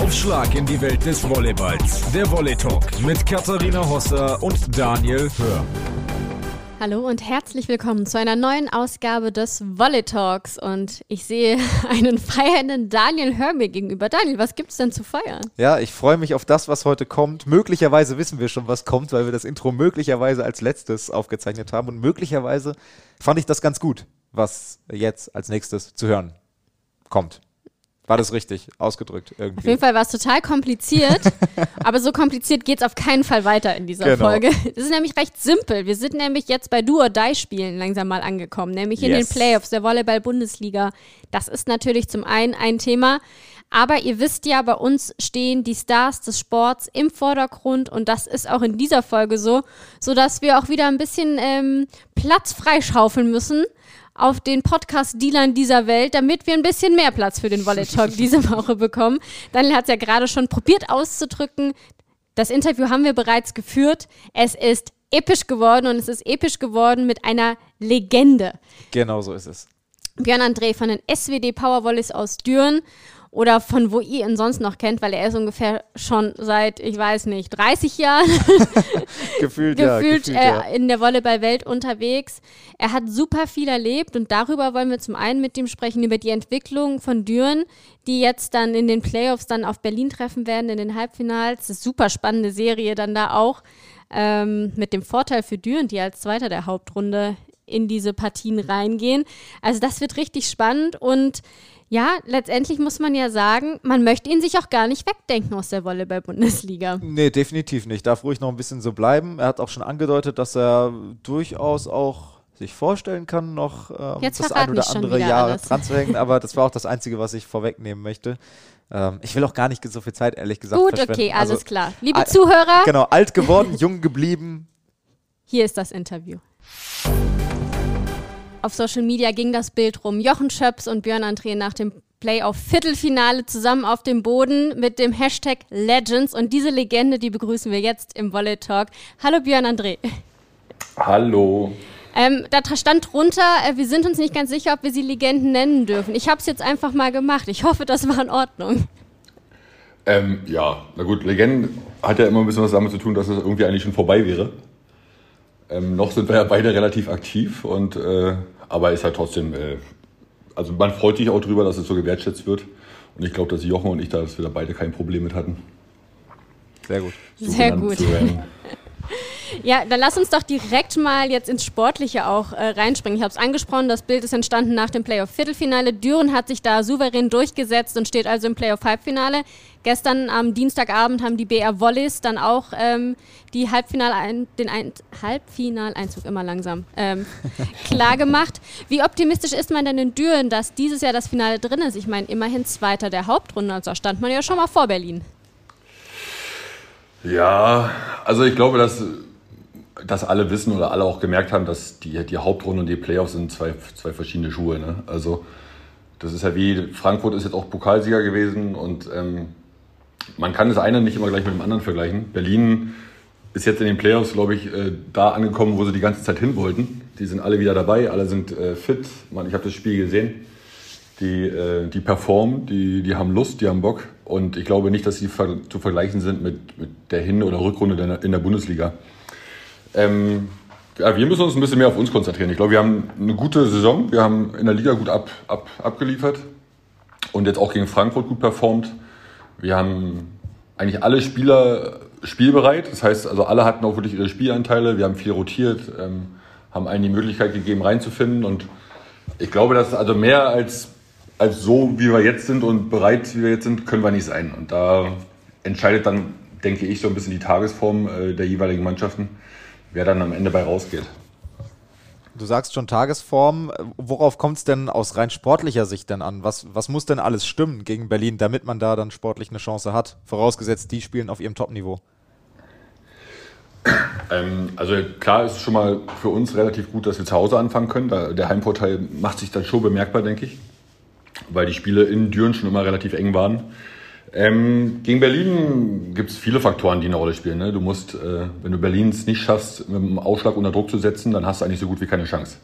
Aufschlag in die Welt des Volleyballs. Der Volley Talk mit Katharina Hosser und Daniel Hör. Hallo und herzlich willkommen zu einer neuen Ausgabe des Volley Talks. Und ich sehe einen feiernden Daniel Hör mir gegenüber. Daniel, was gibt es denn zu feiern? Ja, ich freue mich auf das, was heute kommt. Möglicherweise wissen wir schon, was kommt, weil wir das Intro möglicherweise als letztes aufgezeichnet haben. Und möglicherweise fand ich das ganz gut, was jetzt als nächstes zu hören kommt. War das richtig ausgedrückt irgendwie? Auf jeden Fall war es total kompliziert, aber so kompliziert geht es auf keinen Fall weiter in dieser genau. Folge. Es ist nämlich recht simpel. Wir sind nämlich jetzt bei Do or Die Spielen langsam mal angekommen, nämlich in yes. den Playoffs der Volleyball-Bundesliga. Das ist natürlich zum einen ein Thema, aber ihr wisst ja, bei uns stehen die Stars des Sports im Vordergrund und das ist auch in dieser Folge so, sodass wir auch wieder ein bisschen ähm, Platz freischaufeln müssen auf den Podcast-Dealern dieser Welt, damit wir ein bisschen mehr Platz für den Volley Talk diese Woche bekommen. Daniel hat es ja gerade schon probiert auszudrücken. Das Interview haben wir bereits geführt. Es ist episch geworden und es ist episch geworden mit einer Legende. Genau so ist es. Björn André von den SWD Powervolleys aus Düren oder von wo ihr ihn sonst noch kennt, weil er ist ungefähr schon seit, ich weiß nicht, 30 Jahren gefühlt, gefühlt, ja, gefühlt äh, ja. in der Volleyballwelt unterwegs. Er hat super viel erlebt und darüber wollen wir zum einen mit ihm sprechen, über die Entwicklung von Düren, die jetzt dann in den Playoffs dann auf Berlin treffen werden, in den Halbfinals. Das ist super spannende Serie dann da auch. Ähm, mit dem Vorteil für Düren, die als Zweiter der Hauptrunde in diese Partien reingehen. Also das wird richtig spannend und ja, letztendlich muss man ja sagen, man möchte ihn sich auch gar nicht wegdenken aus der Volleyball-Bundesliga. Nee, definitiv nicht. Darf ruhig noch ein bisschen so bleiben. Er hat auch schon angedeutet, dass er durchaus auch sich vorstellen kann, noch ähm, das ein oder andere Jahr dran zu hängen. Aber das war auch das Einzige, was ich vorwegnehmen möchte. Ähm, ich will auch gar nicht so viel Zeit, ehrlich gesagt. Gut, okay, alles also, klar. Liebe Zuhörer. Genau, alt geworden, jung geblieben. Hier ist das Interview. Auf Social Media ging das Bild rum. Jochen Schöps und Björn André nach dem Playoff-Viertelfinale zusammen auf dem Boden mit dem Hashtag Legends. Und diese Legende, die begrüßen wir jetzt im Volley Talk. Hallo Björn André. Hallo. Ähm, da stand drunter, äh, wir sind uns nicht ganz sicher, ob wir sie Legenden nennen dürfen. Ich habe es jetzt einfach mal gemacht. Ich hoffe, das war in Ordnung. Ähm, ja, na gut, Legenden hat ja immer ein bisschen was damit zu tun, dass es irgendwie eigentlich schon vorbei wäre. Ähm, noch sind wir ja beide relativ aktiv und äh, aber ist halt trotzdem, äh, also man freut sich auch drüber, dass es so gewertschätzt wird. Und ich glaube, dass Jochen und ich da, dass wir da beide kein Problem mit hatten. Sehr gut. So Sehr gut. Ja, dann lass uns doch direkt mal jetzt ins Sportliche auch äh, reinspringen. Ich habe es angesprochen, das Bild ist entstanden nach dem Playoff-Viertelfinale. Düren hat sich da souverän durchgesetzt und steht also im Playoff-Halbfinale. Gestern am Dienstagabend haben die BR Volleys dann auch ähm, die Halbfinal ein, den ein, Halbfinaleinzug immer langsam ähm, klar gemacht. Wie optimistisch ist man denn in Düren, dass dieses Jahr das Finale drin ist? Ich meine, immerhin Zweiter der Hauptrunde, also stand man ja schon mal vor Berlin. Ja, also ich glaube, dass, dass alle wissen oder alle auch gemerkt haben, dass die, die Hauptrunde und die Playoffs sind zwei, zwei verschiedene Schuhe. Ne? Also das ist ja wie, Frankfurt ist jetzt auch Pokalsieger gewesen und ähm, man kann das eine nicht immer gleich mit dem anderen vergleichen. Berlin ist jetzt in den Playoffs, glaube ich, äh, da angekommen, wo sie die ganze Zeit hin wollten. Die sind alle wieder dabei, alle sind äh, fit. Man, ich habe das Spiel gesehen. Die, äh, die performen, die, die haben Lust, die haben Bock. Und ich glaube nicht, dass sie zu vergleichen sind mit, mit der Hin- oder Rückrunde in der Bundesliga. Ähm, ja, wir müssen uns ein bisschen mehr auf uns konzentrieren. Ich glaube, wir haben eine gute Saison. Wir haben in der Liga gut ab, ab, abgeliefert und jetzt auch gegen Frankfurt gut performt. Wir haben eigentlich alle Spieler spielbereit. Das heißt, also alle hatten auch wirklich ihre Spielanteile. Wir haben viel rotiert, ähm, haben allen die Möglichkeit gegeben, reinzufinden. Und ich glaube, dass also mehr als, als so, wie wir jetzt sind und bereit, wie wir jetzt sind, können wir nicht sein. Und da entscheidet dann, denke ich, so ein bisschen die Tagesform äh, der jeweiligen Mannschaften, wer dann am Ende bei rausgeht. Du sagst schon Tagesform. Worauf kommt es denn aus rein sportlicher Sicht denn an? Was, was muss denn alles stimmen gegen Berlin, damit man da dann sportlich eine Chance hat? Vorausgesetzt, die spielen auf ihrem Top-Niveau. Ähm, also klar ist es schon mal für uns relativ gut, dass wir zu Hause anfangen können. Da, der Heimvorteil macht sich dann schon bemerkbar, denke ich. Weil die Spiele in Düren schon immer relativ eng waren. Ähm, gegen Berlin gibt es viele Faktoren, die eine Rolle spielen. Ne? Du musst, äh, wenn du Berlin es nicht schaffst, mit dem Ausschlag unter Druck zu setzen, dann hast du eigentlich so gut wie keine Chance.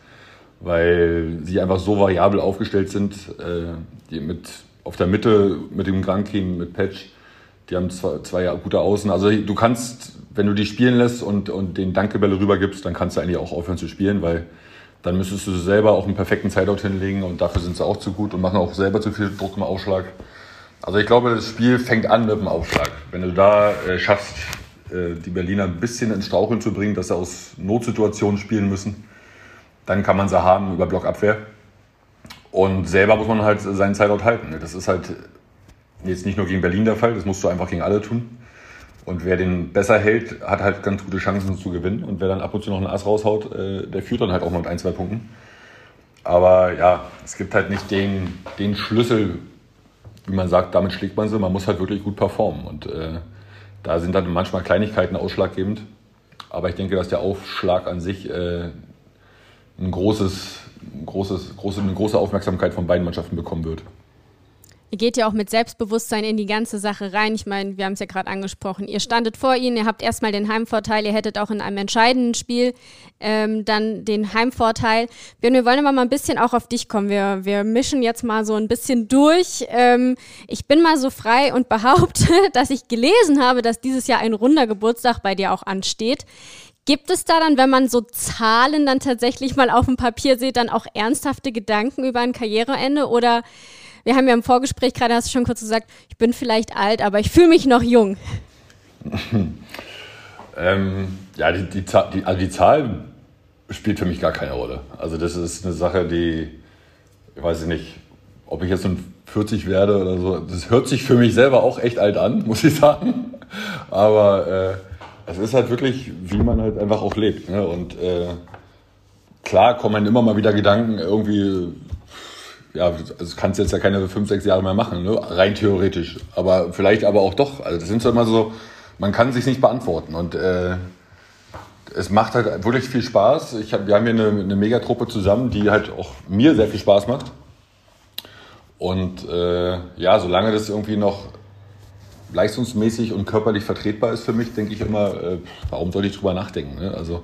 Weil sie einfach so variabel aufgestellt sind, äh, die mit, auf der Mitte mit dem Grankin, mit Patch, Die haben zwei, zwei gute Außen. Also du kannst, wenn du die spielen lässt und, und den Dankebälle rübergibst, dann kannst du eigentlich auch aufhören zu spielen, weil dann müsstest du selber auch einen perfekten Sideout hinlegen und dafür sind sie auch zu gut und machen auch selber zu viel Druck im Aufschlag. Also ich glaube, das Spiel fängt an mit dem Aufschlag. Wenn du da äh, schaffst, äh, die Berliner ein bisschen ins Straucheln zu bringen, dass sie aus Notsituationen spielen müssen, dann kann man sie haben über Blockabwehr. Und selber muss man halt seinen Sideout halten. Das ist halt jetzt nicht nur gegen Berlin der Fall, das musst du einfach gegen alle tun. Und wer den besser hält, hat halt ganz gute Chancen zu gewinnen. Und wer dann ab und zu noch einen Ass raushaut, äh, der führt dann halt auch mal mit ein, zwei Punkten. Aber ja, es gibt halt nicht den, den Schlüssel, wie man sagt, damit schlägt man sie. Man muss halt wirklich gut performen. Und äh, da sind dann manchmal Kleinigkeiten ausschlaggebend. Aber ich denke, dass der Aufschlag an sich äh, ein großes, großes, große, eine große Aufmerksamkeit von beiden Mannschaften bekommen wird. Geht ja auch mit Selbstbewusstsein in die ganze Sache rein. Ich meine, wir haben es ja gerade angesprochen. Ihr standet vor ihnen, ihr habt erstmal den Heimvorteil, ihr hättet auch in einem entscheidenden Spiel ähm, dann den Heimvorteil. Björn, wir wollen aber mal ein bisschen auch auf dich kommen. Wir, wir mischen jetzt mal so ein bisschen durch. Ähm, ich bin mal so frei und behaupte, dass ich gelesen habe, dass dieses Jahr ein runder Geburtstag bei dir auch ansteht. Gibt es da dann, wenn man so Zahlen dann tatsächlich mal auf dem Papier sieht, dann auch ernsthafte Gedanken über ein Karriereende? Oder wir haben ja im Vorgespräch gerade, hast du schon kurz gesagt, ich bin vielleicht alt, aber ich fühle mich noch jung. ähm, ja, die, die, die, also die Zahl spielt für mich gar keine Rolle. Also das ist eine Sache, die, ich weiß nicht, ob ich jetzt nun 40 werde oder so, das hört sich für mich selber auch echt alt an, muss ich sagen. Aber äh, es ist halt wirklich, wie man halt einfach auch lebt. Ne? Und äh, klar kommen immer mal wieder Gedanken, irgendwie, ja, das kannst du jetzt ja keine fünf, sechs Jahre mehr machen, ne? rein theoretisch. Aber vielleicht aber auch doch. Also das sind so immer so, man kann sich nicht beantworten. Und äh, es macht halt wirklich viel Spaß. Ich hab, wir haben hier eine, eine Megatruppe zusammen, die halt auch mir sehr viel Spaß macht. Und äh, ja, solange das irgendwie noch leistungsmäßig und körperlich vertretbar ist für mich, denke ich immer, äh, warum soll ich drüber nachdenken? Ne? Also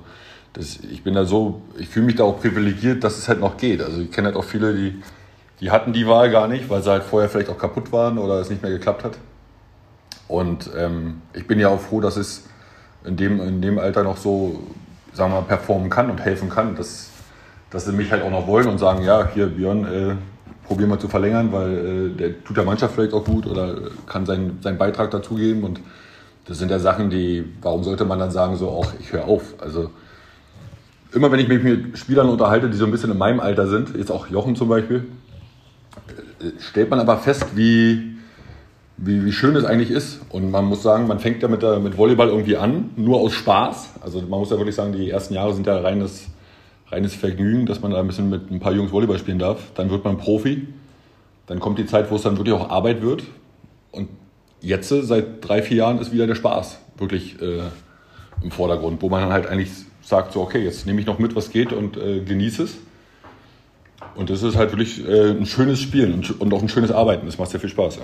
das, ich bin da so, ich fühle mich da auch privilegiert, dass es halt noch geht. Also ich kenne halt auch viele, die, die hatten die Wahl gar nicht, weil sie halt vorher vielleicht auch kaputt waren oder es nicht mehr geklappt hat. Und ähm, ich bin ja auch froh, dass es in dem, in dem Alter noch so, sagen wir mal, performen kann und helfen kann, dass, dass sie mich halt auch noch wollen und sagen, ja, hier Björn, äh, probieren wir zu verlängern, weil äh, der tut der Mannschaft vielleicht auch gut oder kann seinen, seinen Beitrag dazugeben. Und das sind ja Sachen, die, warum sollte man dann sagen, so auch, ich höre auf. Also immer wenn ich mich mit Spielern unterhalte, die so ein bisschen in meinem Alter sind, jetzt auch Jochen zum Beispiel, äh, stellt man aber fest, wie, wie, wie schön es eigentlich ist. Und man muss sagen, man fängt ja mit, der, mit Volleyball irgendwie an, nur aus Spaß. Also man muss ja wirklich sagen, die ersten Jahre sind ja reines reines Vergnügen, dass man da ein bisschen mit ein paar Jungs Volleyball spielen darf. Dann wird man Profi. Dann kommt die Zeit, wo es dann wirklich auch Arbeit wird. Und jetzt, seit drei, vier Jahren, ist wieder der Spaß wirklich äh, im Vordergrund, wo man dann halt eigentlich sagt, so, okay, jetzt nehme ich noch mit, was geht und äh, genieße es. Und das ist halt wirklich äh, ein schönes Spielen und, und, auch ein schönes Arbeiten. Das macht sehr viel Spaß. Ja.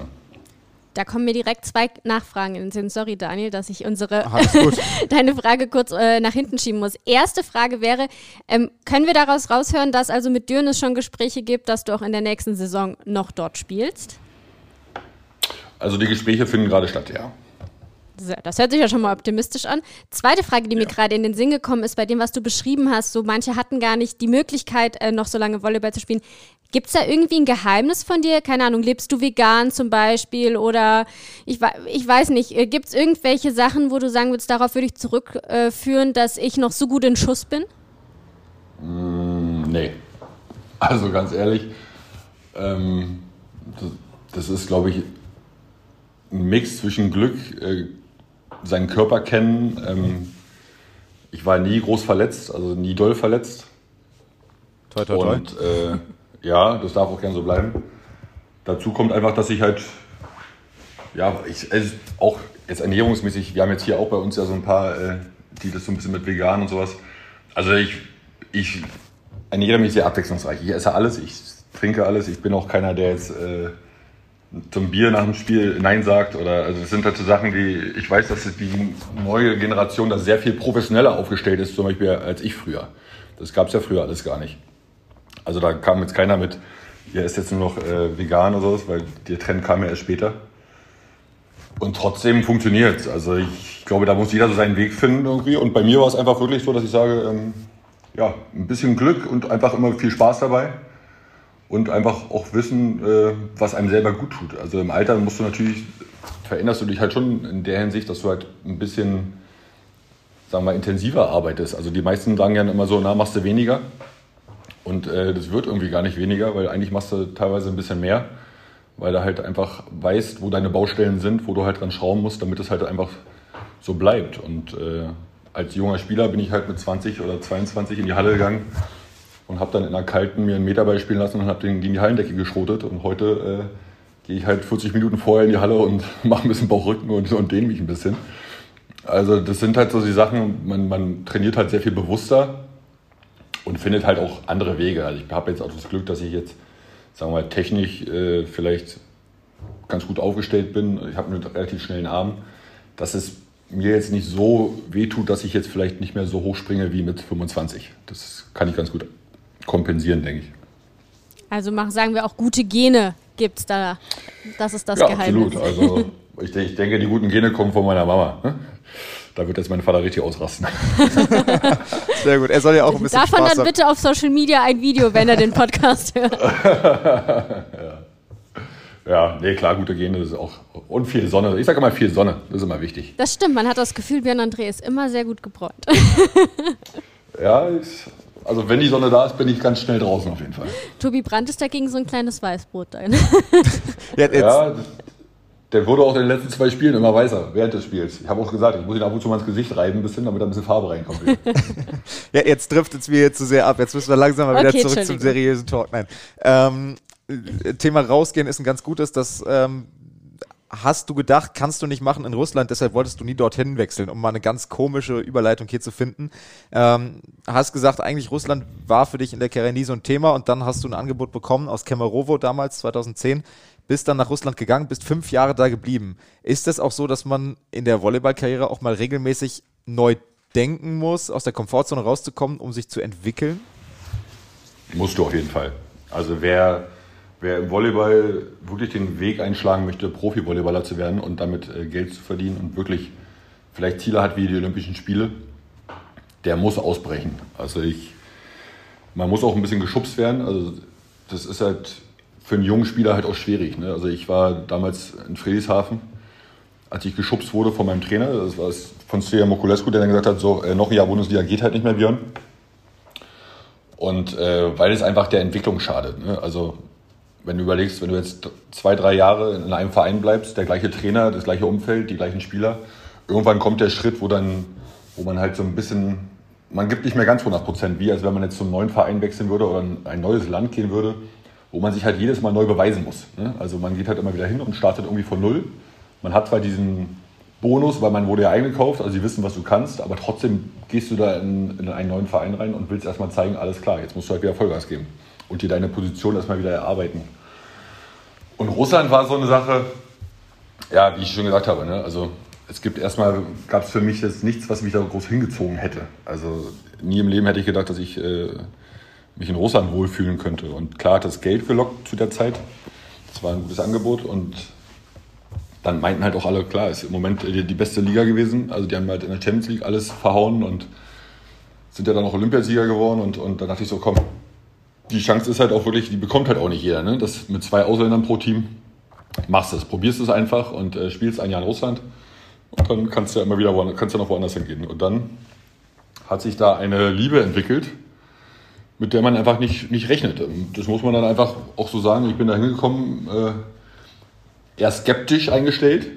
Da kommen mir direkt zwei Nachfragen in den Sinn. Sorry, Daniel, dass ich unsere deine Frage kurz äh, nach hinten schieben muss. Erste Frage wäre: ähm, Können wir daraus raushören, dass also mit Dürn es schon Gespräche gibt, dass du auch in der nächsten Saison noch dort spielst? Also die Gespräche finden gerade statt, ja. Das hört sich ja schon mal optimistisch an. Zweite Frage, die ja. mir gerade in den Sinn gekommen ist, bei dem, was du beschrieben hast, so manche hatten gar nicht die Möglichkeit, äh, noch so lange Volleyball zu spielen. Gibt es da irgendwie ein Geheimnis von dir? Keine Ahnung, lebst du vegan zum Beispiel oder ich, ich weiß nicht, äh, gibt es irgendwelche Sachen, wo du sagen würdest, darauf würde ich zurückführen, äh, dass ich noch so gut in Schuss bin? Mm, nee. Also ganz ehrlich, ähm, das, das, ist, glaube ich, ein Mix zwischen Glück, äh, seinen Körper kennen. Ähm, ich war nie groß verletzt, also nie doll verletzt. Toi, toi, toi. Und äh, ja, das darf auch gern so bleiben. Dazu kommt einfach, dass ich halt, ja, ich, also auch jetzt ernährungsmäßig, wir haben jetzt hier auch bei uns ja so ein paar, äh, die das so ein bisschen mit vegan und sowas. Also ich, ich ernähre mich sehr abwechslungsreich. Ich esse alles, ich trinke alles. Ich bin auch keiner, der jetzt äh, zum Bier nach dem Spiel Nein sagt. Oder also das sind halt so Sachen, die ich weiß, dass die neue Generation da sehr viel professioneller aufgestellt ist, zum Beispiel als ich früher. Das gab es ja früher alles gar nicht. Also da kam jetzt keiner mit, ihr ist jetzt nur noch äh, vegan oder sowas, weil der Trend kam ja erst später. Und trotzdem funktioniert es. Also ich glaube, da muss jeder so seinen Weg finden irgendwie. Und bei mir war es einfach wirklich so, dass ich sage, ähm, ja, ein bisschen Glück und einfach immer viel Spaß dabei. Und einfach auch wissen, äh, was einem selber gut tut. Also im Alter musst du natürlich, veränderst du dich halt schon in der Hinsicht, dass du halt ein bisschen, sagen wir intensiver arbeitest. Also die meisten sagen ja immer so, na, machst du weniger. Und äh, das wird irgendwie gar nicht weniger, weil eigentlich machst du teilweise ein bisschen mehr weil du halt einfach weißt, wo deine Baustellen sind, wo du halt dran schrauben musst, damit es halt einfach so bleibt. Und äh, als junger Spieler bin ich halt mit 20 oder 22 in die Halle gegangen und habe dann in der kalten mir einen Meterball spielen lassen und habe den gegen die Hallendecke geschrotet. Und heute äh, gehe ich halt 40 Minuten vorher in die Halle und mache ein bisschen Bauchrücken und, und dehne mich ein bisschen. Also das sind halt so die Sachen, man, man trainiert halt sehr viel bewusster und findet halt auch andere Wege. Also ich habe jetzt auch das Glück, dass ich jetzt sagen wir mal, technisch äh, vielleicht ganz gut aufgestellt bin. Ich habe einen relativ schnellen Arm, dass es mir jetzt nicht so wehtut, dass ich jetzt vielleicht nicht mehr so hoch springe wie mit 25. Das kann ich ganz gut kompensieren, denke ich. Also machen, sagen wir auch gute Gene gibt es da. Das ist das ja, Geheimnis. Absolut. Also ich, ich, denke, die guten Gene kommen von meiner Mama. Da wird jetzt mein Vater richtig ausrasten. Sehr gut. Er soll ja auch ein bisschen Davon Spaß dann bitte auf Social Media ein Video, wenn er den Podcast hört. ja. ja, nee, klar, gute Gene ist auch. Und viel Sonne. Ich sage immer viel Sonne. Das ist immer wichtig. Das stimmt. Man hat das Gefühl, Björn André ist immer sehr gut gebräunt. ja, ich, also wenn die Sonne da ist, bin ich ganz schnell draußen auf jeden Fall. Tobi Brandt ist dagegen so ein kleines Weißbrot. ja, ja der wurde auch in den letzten zwei Spielen immer weißer während des Spiels. Ich habe auch gesagt, ich muss ihn ab und zu mal ins Gesicht reiben, ein bisschen, damit da ein bisschen Farbe reinkommt. ja, jetzt driftet es mir jetzt zu sehr ab. Jetzt müssen wir langsam mal okay, wieder zurück zum seriösen Talk. Nein. Ähm, Thema rausgehen ist ein ganz gutes. Das ähm, hast du gedacht, kannst du nicht machen in Russland, deshalb wolltest du nie dorthin wechseln, um mal eine ganz komische Überleitung hier zu finden. Ähm, hast gesagt, eigentlich Russland war für dich in der Karriere nie so ein Thema und dann hast du ein Angebot bekommen aus Kemerovo damals, 2010 bist dann nach Russland gegangen, bist fünf Jahre da geblieben. Ist es auch so, dass man in der Volleyballkarriere auch mal regelmäßig neu denken muss, aus der Komfortzone rauszukommen, um sich zu entwickeln? Musst du auf jeden Fall. Also wer, wer im Volleyball wirklich den Weg einschlagen möchte, Profi-Volleyballer zu werden und damit äh, Geld zu verdienen und wirklich vielleicht Ziele hat wie die Olympischen Spiele, der muss ausbrechen. Also ich, man muss auch ein bisschen geschubst werden. Also das ist halt für einen jungen Spieler halt auch schwierig. Ne? Also ich war damals in Friedrichshafen, als ich geschubst wurde von meinem Trainer, das war von Svea Mokulescu, der dann gesagt hat, so äh, noch ein Jahr Bundesliga geht halt nicht mehr, Björn. Und äh, weil es einfach der Entwicklung schadet. Ne? Also wenn du überlegst, wenn du jetzt zwei, drei Jahre in einem Verein bleibst, der gleiche Trainer, das gleiche Umfeld, die gleichen Spieler, irgendwann kommt der Schritt, wo dann, wo man halt so ein bisschen, man gibt nicht mehr ganz 100 Prozent, wie als wenn man jetzt zum neuen Verein wechseln würde oder in ein neues Land gehen würde wo man sich halt jedes Mal neu beweisen muss. Ne? Also man geht halt immer wieder hin und startet irgendwie von Null. Man hat zwar diesen Bonus, weil man wurde ja eingekauft, also sie wissen, was du kannst, aber trotzdem gehst du da in, in einen neuen Verein rein und willst erstmal zeigen, alles klar, jetzt musst du halt wieder Vollgas geben und dir deine Position erstmal wieder erarbeiten. Und Russland war so eine Sache, ja, wie ich schon gesagt habe, ne? also es gibt erstmal, gab es für mich jetzt nichts, was mich da groß hingezogen hätte. Also nie im Leben hätte ich gedacht, dass ich äh, mich in Russland wohlfühlen könnte. Und klar hat das Geld gelockt zu der Zeit. Das war ein gutes Angebot und dann meinten halt auch alle, klar, ist im Moment die, beste Liga gewesen. Also die haben halt in der Champions League alles verhauen und sind ja dann auch Olympiasieger geworden und, und dann dachte ich so, komm, die Chance ist halt auch wirklich, die bekommt halt auch nicht jeder, ne? Das mit zwei Ausländern pro Team machst es, probierst es einfach und äh, spielst ein Jahr in Russland und dann kannst du ja immer wieder woanders, kannst du noch woanders hingehen. Und dann hat sich da eine Liebe entwickelt mit der man einfach nicht, nicht rechnet. Das muss man dann einfach auch so sagen. Ich bin da hingekommen, äh, eher skeptisch eingestellt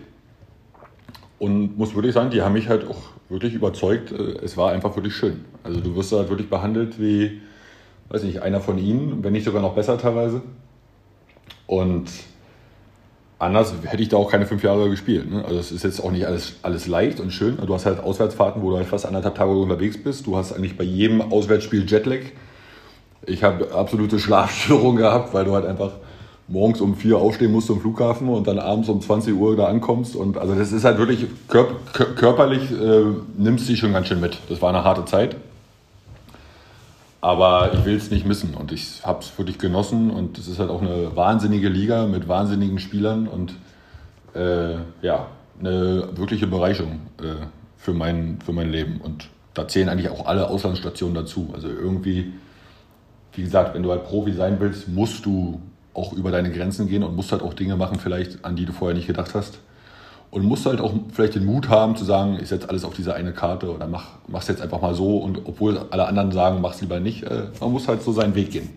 und muss wirklich sagen, die haben mich halt auch wirklich überzeugt. Äh, es war einfach wirklich schön. Also du wirst da halt wirklich behandelt wie, weiß nicht, einer von ihnen, wenn nicht sogar noch besser teilweise. Und anders hätte ich da auch keine fünf Jahre gespielt. Ne? Also es ist jetzt auch nicht alles, alles leicht und schön. Du hast halt Auswärtsfahrten, wo du halt fast anderthalb Tage unterwegs bist. Du hast eigentlich bei jedem Auswärtsspiel Jetlag. Ich habe absolute Schlafstörungen gehabt, weil du halt einfach morgens um vier aufstehen musst zum Flughafen und dann abends um 20 Uhr da ankommst. Und also das ist halt wirklich körp körperlich äh, nimmst du schon ganz schön mit. Das war eine harte Zeit. Aber ich will es nicht missen und ich habe es wirklich genossen und es ist halt auch eine wahnsinnige Liga mit wahnsinnigen Spielern und äh, ja, eine wirkliche Bereicherung äh, für, mein, für mein Leben. Und da zählen eigentlich auch alle Auslandsstationen dazu. Also irgendwie, wie gesagt, wenn du halt Profi sein willst, musst du auch über deine Grenzen gehen und musst halt auch Dinge machen, vielleicht an die du vorher nicht gedacht hast. Und musst halt auch vielleicht den Mut haben zu sagen, ich setze alles auf diese eine Karte oder mach, mach's jetzt einfach mal so. Und obwohl alle anderen sagen, mach's lieber nicht, äh, man muss halt so seinen Weg gehen.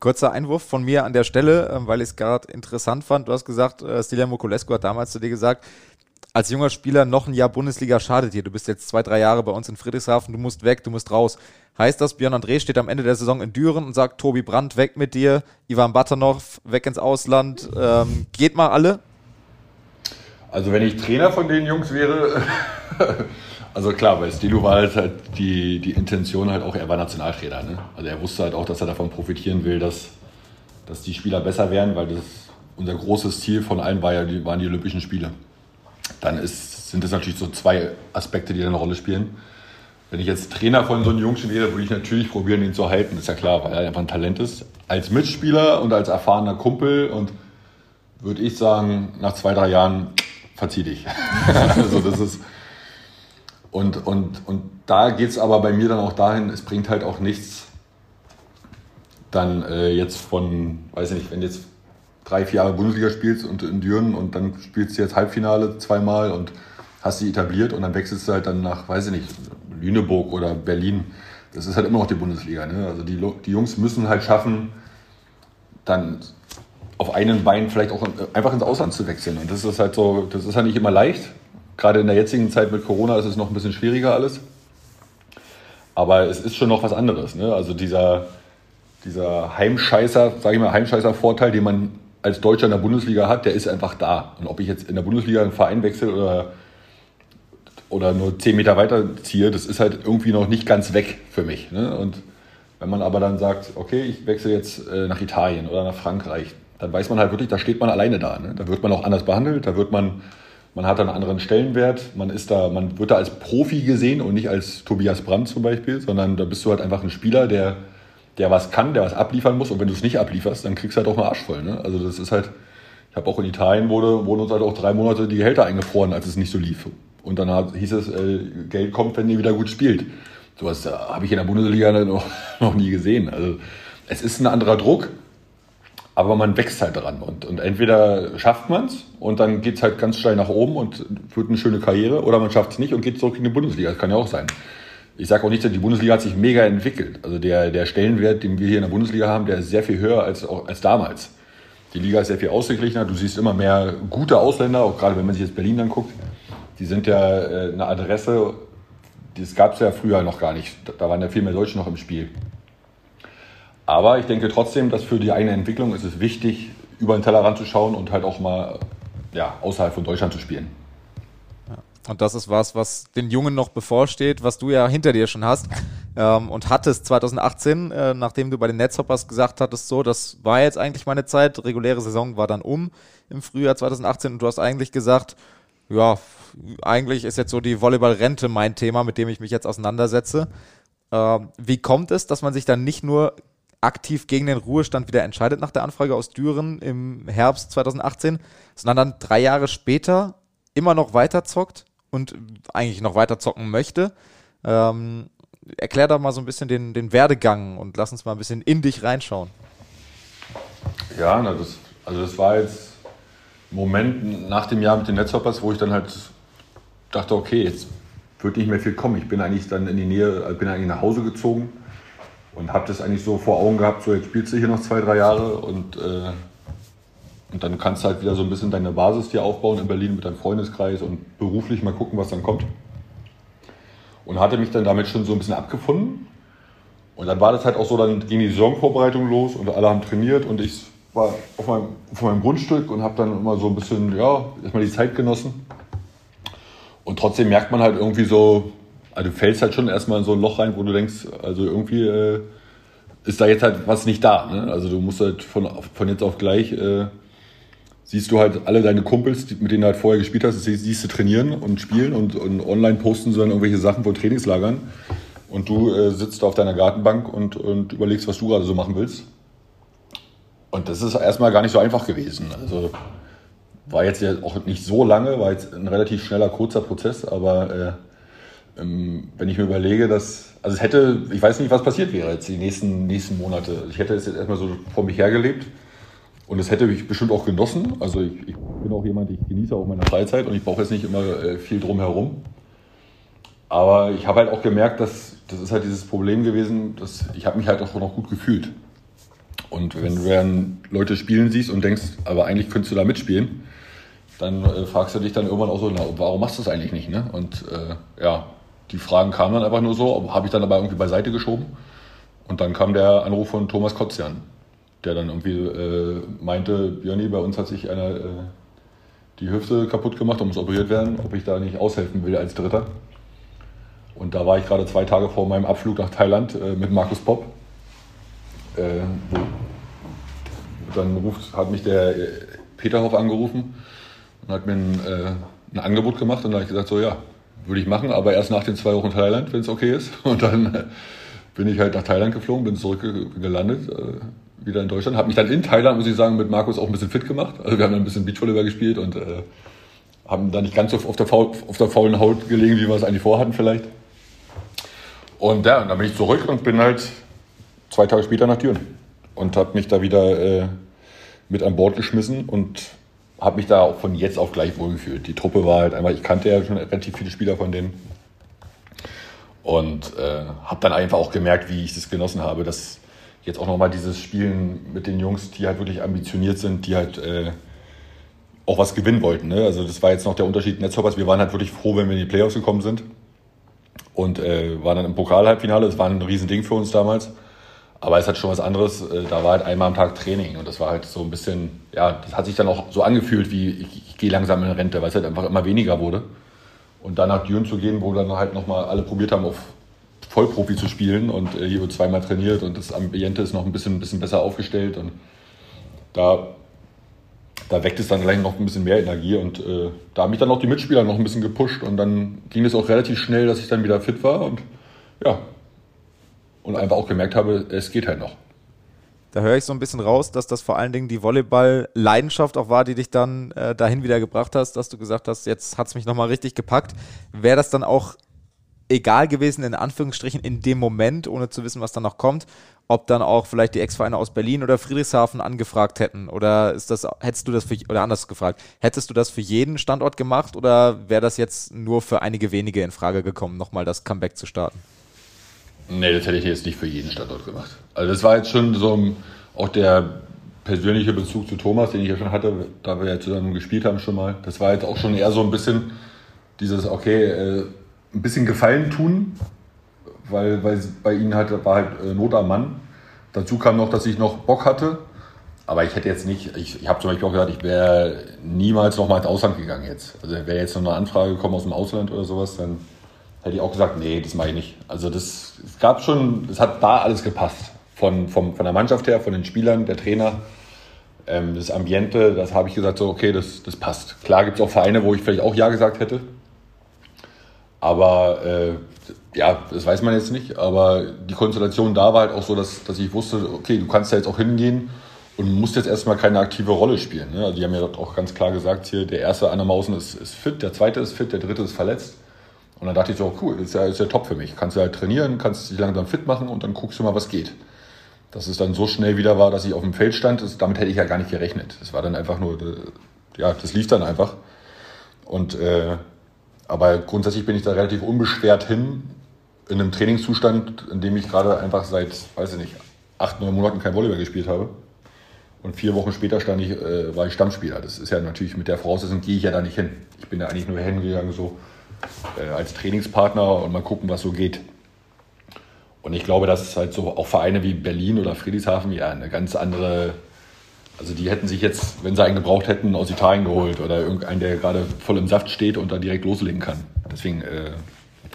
Kurzer Einwurf von mir an der Stelle, ähm, weil ich es gerade interessant fand. Du hast gesagt, äh, Stilia Mokulescu hat damals zu dir gesagt, als junger Spieler noch ein Jahr Bundesliga schadet dir. Du bist jetzt zwei, drei Jahre bei uns in Friedrichshafen, du musst weg, du musst raus. Heißt das, Björn André steht am Ende der Saison in Düren und sagt, Tobi Brandt, weg mit dir, Ivan Batanov, weg ins Ausland, ähm, geht mal alle? Also wenn ich Trainer von den Jungs wäre, also klar, bei Stilo war halt, halt die, die Intention halt auch, er war Nationaltrainer. Ne? Also er wusste halt auch, dass er davon profitieren will, dass, dass die Spieler besser werden, weil das unser großes Ziel von allen war ja, waren die Olympischen Spiele dann ist, sind das natürlich so zwei Aspekte, die eine Rolle spielen. Wenn ich jetzt Trainer von so einem Jungen wäre, würde ich natürlich probieren, ihn zu halten, ist ja klar, weil er einfach ein Talent ist. Als Mitspieler und als erfahrener Kumpel und würde ich sagen, nach zwei, drei Jahren verzieh dich. also das ist und, und, und da geht es aber bei mir dann auch dahin, es bringt halt auch nichts, dann äh, jetzt von, weiß ich nicht, wenn jetzt drei, vier Jahre Bundesliga spielst und in Düren und dann spielst du jetzt Halbfinale zweimal und hast sie etabliert und dann wechselst du halt dann nach, weiß ich nicht, Lüneburg oder Berlin. Das ist halt immer noch die Bundesliga. Ne? Also die, die Jungs müssen halt schaffen, dann auf einem Bein vielleicht auch einfach ins Ausland zu wechseln. Und das ist halt so, das ist halt nicht immer leicht. Gerade in der jetzigen Zeit mit Corona ist es noch ein bisschen schwieriger alles. Aber es ist schon noch was anderes. Ne? Also dieser, dieser Heimscheißer, sage ich mal, Heimscheißer-Vorteil, den man als Deutscher in der Bundesliga hat, der ist einfach da. Und ob ich jetzt in der Bundesliga einen Verein wechsle oder, oder nur zehn Meter weiter ziehe, das ist halt irgendwie noch nicht ganz weg für mich. Ne? Und wenn man aber dann sagt, okay, ich wechsle jetzt äh, nach Italien oder nach Frankreich, dann weiß man halt wirklich, da steht man alleine da. Ne? Da wird man auch anders behandelt, da wird man, man hat einen anderen Stellenwert, man ist da, man wird da als Profi gesehen und nicht als Tobias Brandt zum Beispiel, sondern da bist du halt einfach ein Spieler, der der was kann, der was abliefern muss. Und wenn du es nicht ablieferst, dann kriegst du halt auch einen Arsch voll. Ne? Also das ist halt, ich habe auch in Italien wurde, wurden uns halt auch drei Monate die Gehälter eingefroren, als es nicht so lief. Und dann hieß es, äh, Geld kommt, wenn ihr wieder gut spielt. Sowas äh, habe ich in der Bundesliga noch, noch nie gesehen. Also es ist ein anderer Druck, aber man wächst halt dran. Und, und entweder schafft man es und dann geht es halt ganz steil nach oben und wird eine schöne Karriere, oder man schafft es nicht und geht zurück in die Bundesliga. Das kann ja auch sein ich sage auch nicht, die Bundesliga hat sich mega entwickelt. Also der, der Stellenwert, den wir hier in der Bundesliga haben, der ist sehr viel höher als, als damals. Die Liga ist sehr viel ausgeglichener. Du siehst immer mehr gute Ausländer, auch gerade wenn man sich jetzt Berlin anguckt. Die sind ja äh, eine Adresse, das gab es ja früher noch gar nicht. Da waren ja viel mehr Deutsche noch im Spiel. Aber ich denke trotzdem, dass für die eigene Entwicklung ist es wichtig, über den Tellerrand zu schauen und halt auch mal ja, außerhalb von Deutschland zu spielen. Und das ist was, was den Jungen noch bevorsteht, was du ja hinter dir schon hast ähm, und hattest 2018, äh, nachdem du bei den Netzhoppers gesagt hattest, so, das war jetzt eigentlich meine Zeit, reguläre Saison war dann um im Frühjahr 2018 und du hast eigentlich gesagt, ja, eigentlich ist jetzt so die Volleyball-Rente mein Thema, mit dem ich mich jetzt auseinandersetze. Ähm, wie kommt es, dass man sich dann nicht nur aktiv gegen den Ruhestand wieder entscheidet nach der Anfrage aus Düren im Herbst 2018, sondern dann drei Jahre später immer noch weiter zockt? Und eigentlich noch weiter zocken möchte. Ähm, erklär doch mal so ein bisschen den, den Werdegang und lass uns mal ein bisschen in dich reinschauen. Ja, na, das, also das war jetzt ein Moment nach dem Jahr mit den Netzhoppers, wo ich dann halt dachte, okay, jetzt wird nicht mehr viel kommen. Ich bin eigentlich dann in die Nähe, bin eigentlich nach Hause gezogen und habe das eigentlich so vor Augen gehabt, so jetzt spielst du hier noch zwei, drei Jahre und äh, und dann kannst du halt wieder so ein bisschen deine Basis hier aufbauen in Berlin mit deinem Freundeskreis und beruflich mal gucken, was dann kommt. Und hatte mich dann damit schon so ein bisschen abgefunden. Und dann war das halt auch so, dann ging die Saisonvorbereitung los und alle haben trainiert und ich war auf meinem, auf meinem Grundstück und habe dann immer so ein bisschen, ja, erstmal die Zeit genossen. Und trotzdem merkt man halt irgendwie so, also du fällst halt schon erstmal in so ein Loch rein, wo du denkst, also irgendwie äh, ist da jetzt halt was nicht da. Ne? Also du musst halt von, von jetzt auf gleich äh, siehst du halt alle deine Kumpels, mit denen du halt vorher gespielt hast, siehst du trainieren und spielen und, und online posten sie dann irgendwelche Sachen von Trainingslagern. Und du äh, sitzt auf deiner Gartenbank und, und überlegst, was du gerade so machen willst. Und das ist erstmal gar nicht so einfach gewesen. Also war jetzt ja auch nicht so lange, war jetzt ein relativ schneller, kurzer Prozess, aber äh, ähm, wenn ich mir überlege, dass, also es hätte, ich weiß nicht, was passiert wäre jetzt die nächsten, nächsten Monate. Ich hätte es jetzt erstmal so vor mich hergelebt und es hätte ich bestimmt auch genossen. Also ich, ich, bin auch jemand, ich genieße auch meine Freizeit und ich brauche jetzt nicht immer äh, viel drumherum. Aber ich habe halt auch gemerkt, dass das ist halt dieses Problem gewesen, dass ich habe mich halt auch noch gut gefühlt. Und wenn du dann Leute spielen siehst und denkst, aber eigentlich könntest du da mitspielen, dann äh, fragst du dich dann irgendwann auch so, na, warum machst du das eigentlich nicht? Ne? Und äh, ja, die Fragen kamen dann einfach nur so, habe ich dann aber irgendwie beiseite geschoben. Und dann kam der Anruf von Thomas Kotzian, der dann irgendwie äh, meinte, Björni, bei uns hat sich einer äh, die Hüfte kaputt gemacht und muss operiert werden, ob ich da nicht aushelfen will als Dritter. Und da war ich gerade zwei Tage vor meinem Abflug nach Thailand äh, mit Markus Popp. Äh, dann ruft, hat mich der äh, Peterhoff angerufen und hat mir ein, äh, ein Angebot gemacht. Und da habe ich gesagt, so ja, würde ich machen, aber erst nach den zwei Wochen Thailand, wenn es okay ist. Und dann bin ich halt nach Thailand geflogen, bin zurückgelandet, äh, wieder in Deutschland. Habe mich dann in Thailand, muss ich sagen, mit Markus auch ein bisschen fit gemacht. Also wir haben dann ein bisschen Beachvolleyball gespielt und äh, haben da nicht ganz so auf der, faul, auf der faulen Haut gelegen, wie wir es eigentlich vorhatten vielleicht. Und ja, dann bin ich zurück und bin halt zwei Tage später nach Düren und habe mich da wieder äh, mit an Bord geschmissen und habe mich da auch von jetzt auf gleich wohlgefühlt. Die Truppe war halt einmal, ich kannte ja schon relativ viele Spieler von denen und äh, habe dann einfach auch gemerkt, wie ich das genossen habe, dass jetzt auch nochmal dieses Spielen mit den Jungs, die halt wirklich ambitioniert sind, die halt äh, auch was gewinnen wollten. Ne? Also das war jetzt noch der Unterschied Netzhoppers. Wir waren halt wirklich froh, wenn wir in die Playoffs gekommen sind und äh, waren dann im Pokal-Halbfinale. Das war ein Riesending für uns damals. Aber es hat schon was anderes. Äh, da war halt einmal am Tag Training und das war halt so ein bisschen, ja, das hat sich dann auch so angefühlt, wie ich, ich gehe langsam in Rente, weil es halt einfach immer weniger wurde. Und dann nach Düren zu gehen, wo dann halt nochmal alle probiert haben, auf Vollprofi zu spielen und äh, hier wird zweimal trainiert und das Ambiente ist noch ein bisschen, bisschen besser aufgestellt und da da weckt es dann gleich noch ein bisschen mehr Energie und äh, da haben mich dann auch die Mitspieler noch ein bisschen gepusht und dann ging es auch relativ schnell, dass ich dann wieder fit war und ja, und einfach auch gemerkt habe, es geht halt noch. Da höre ich so ein bisschen raus, dass das vor allen Dingen die Volleyball-Leidenschaft auch war, die dich dann äh, dahin wieder gebracht hast, dass du gesagt hast, jetzt hat es mich nochmal richtig gepackt. Wäre das dann auch egal gewesen, in Anführungsstrichen, in dem Moment, ohne zu wissen, was dann noch kommt, ob dann auch vielleicht die Ex-Vereine aus Berlin oder Friedrichshafen angefragt hätten? Oder ist das, hättest du das für, oder anders gefragt, hättest du das für jeden Standort gemacht oder wäre das jetzt nur für einige wenige in Frage gekommen, nochmal das Comeback zu starten? Nee, das hätte ich jetzt nicht für jeden Standort gemacht. Also das war jetzt schon so auch der persönliche Bezug zu Thomas, den ich ja schon hatte, da wir ja zusammen gespielt haben schon mal. Das war jetzt auch schon eher so ein bisschen dieses, okay, äh, ein bisschen Gefallen tun, weil, weil bei ihnen halt, war halt äh, Not am Mann. Dazu kam noch, dass ich noch Bock hatte. Aber ich hätte jetzt nicht, ich, ich habe zum Beispiel auch gesagt, ich wäre niemals noch mal ins Ausland gegangen jetzt. Also wäre jetzt noch eine Anfrage gekommen aus dem Ausland oder sowas, dann hätte ich auch gesagt, nee, das mache ich nicht. Also das, es gab schon, es hat da alles gepasst. Von, vom, von der Mannschaft her, von den Spielern, der Trainer, ähm, das Ambiente, das habe ich gesagt, so okay, das, das passt. Klar gibt es auch Vereine, wo ich vielleicht auch Ja gesagt hätte. Aber äh, ja, das weiß man jetzt nicht, aber die Konstellation da war halt auch so, dass, dass ich wusste, okay, du kannst da jetzt auch hingehen und musst jetzt erstmal keine aktive Rolle spielen. Ne? Also die haben ja auch ganz klar gesagt, hier, der erste Anna Mausen ist, ist fit, der zweite ist fit, der dritte ist verletzt. Und dann dachte ich so, cool, ist ja, ist ja top für mich. Kannst du halt trainieren, kannst dich langsam fit machen und dann guckst du mal, was geht. Dass es dann so schnell wieder war, dass ich auf dem Feld stand, das, damit hätte ich ja gar nicht gerechnet. Es war dann einfach nur, ja, das lief dann einfach. Und äh, aber grundsätzlich bin ich da relativ unbeschwert hin, in einem Trainingszustand, in dem ich gerade einfach seit, weiß ich nicht, acht, neun Monaten kein Volleyball gespielt habe. Und vier Wochen später stand ich, äh, war ich Stammspieler. Das ist ja natürlich mit der Voraussetzung, gehe ich ja da nicht hin. Ich bin da eigentlich nur hingegangen, so äh, als Trainingspartner und mal gucken, was so geht. Und ich glaube, dass es halt so auch Vereine wie Berlin oder Friedrichshafen ja eine ganz andere, also die hätten sich jetzt, wenn sie einen gebraucht hätten, aus Italien geholt oder irgendeinen, der gerade voll im Saft steht und da direkt loslegen kann. Deswegen äh,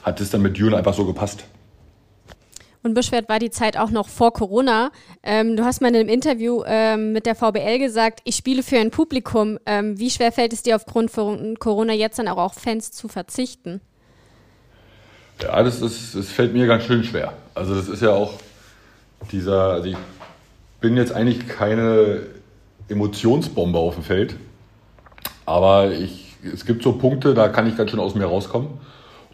hat es dann mit Dune einfach so gepasst. Unbeschwert war die Zeit auch noch vor Corona. Ähm, du hast mal in einem Interview ähm, mit der VBL gesagt, ich spiele für ein Publikum. Ähm, wie schwer fällt es dir aufgrund von Corona jetzt dann auch auf Fans zu verzichten? Ja, das, ist, das fällt mir ganz schön schwer. Also das ist ja auch dieser, also ich bin jetzt eigentlich keine Emotionsbombe auf dem Feld. Aber ich, es gibt so Punkte, da kann ich ganz schön aus mir rauskommen.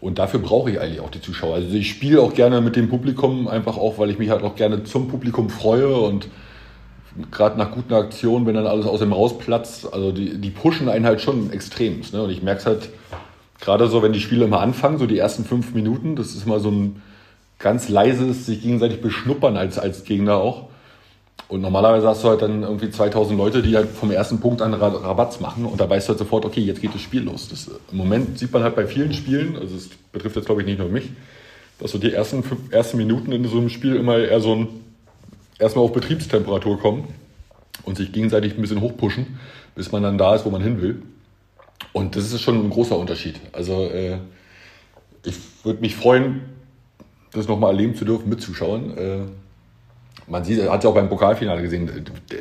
Und dafür brauche ich eigentlich auch die Zuschauer. Also ich spiele auch gerne mit dem Publikum, einfach auch, weil ich mich halt auch gerne zum Publikum freue und gerade nach guten Aktionen, wenn dann alles aus dem rausplatzt, also die, die pushen einen halt schon extrem. Ne? Und ich merke es halt gerade so, wenn die Spiele immer anfangen, so die ersten fünf Minuten, das ist mal so ein ganz leises sich gegenseitig beschnuppern als, als Gegner auch. Und normalerweise hast du halt dann irgendwie 2000 Leute, die halt vom ersten Punkt an Rabatz machen und da weißt du halt sofort, okay, jetzt geht das Spiel los. Das, Im Moment sieht man halt bei vielen Spielen, also es betrifft jetzt glaube ich nicht nur mich, dass so die ersten, fünf, ersten Minuten in so einem Spiel immer eher so ein, erstmal auf Betriebstemperatur kommen und sich gegenseitig ein bisschen hochpushen, bis man dann da ist, wo man hin will. Und das ist schon ein großer Unterschied. Also äh, ich würde mich freuen, das nochmal erleben zu dürfen mit Zuschauern. Äh, man sieht, hat es auch beim Pokalfinale gesehen,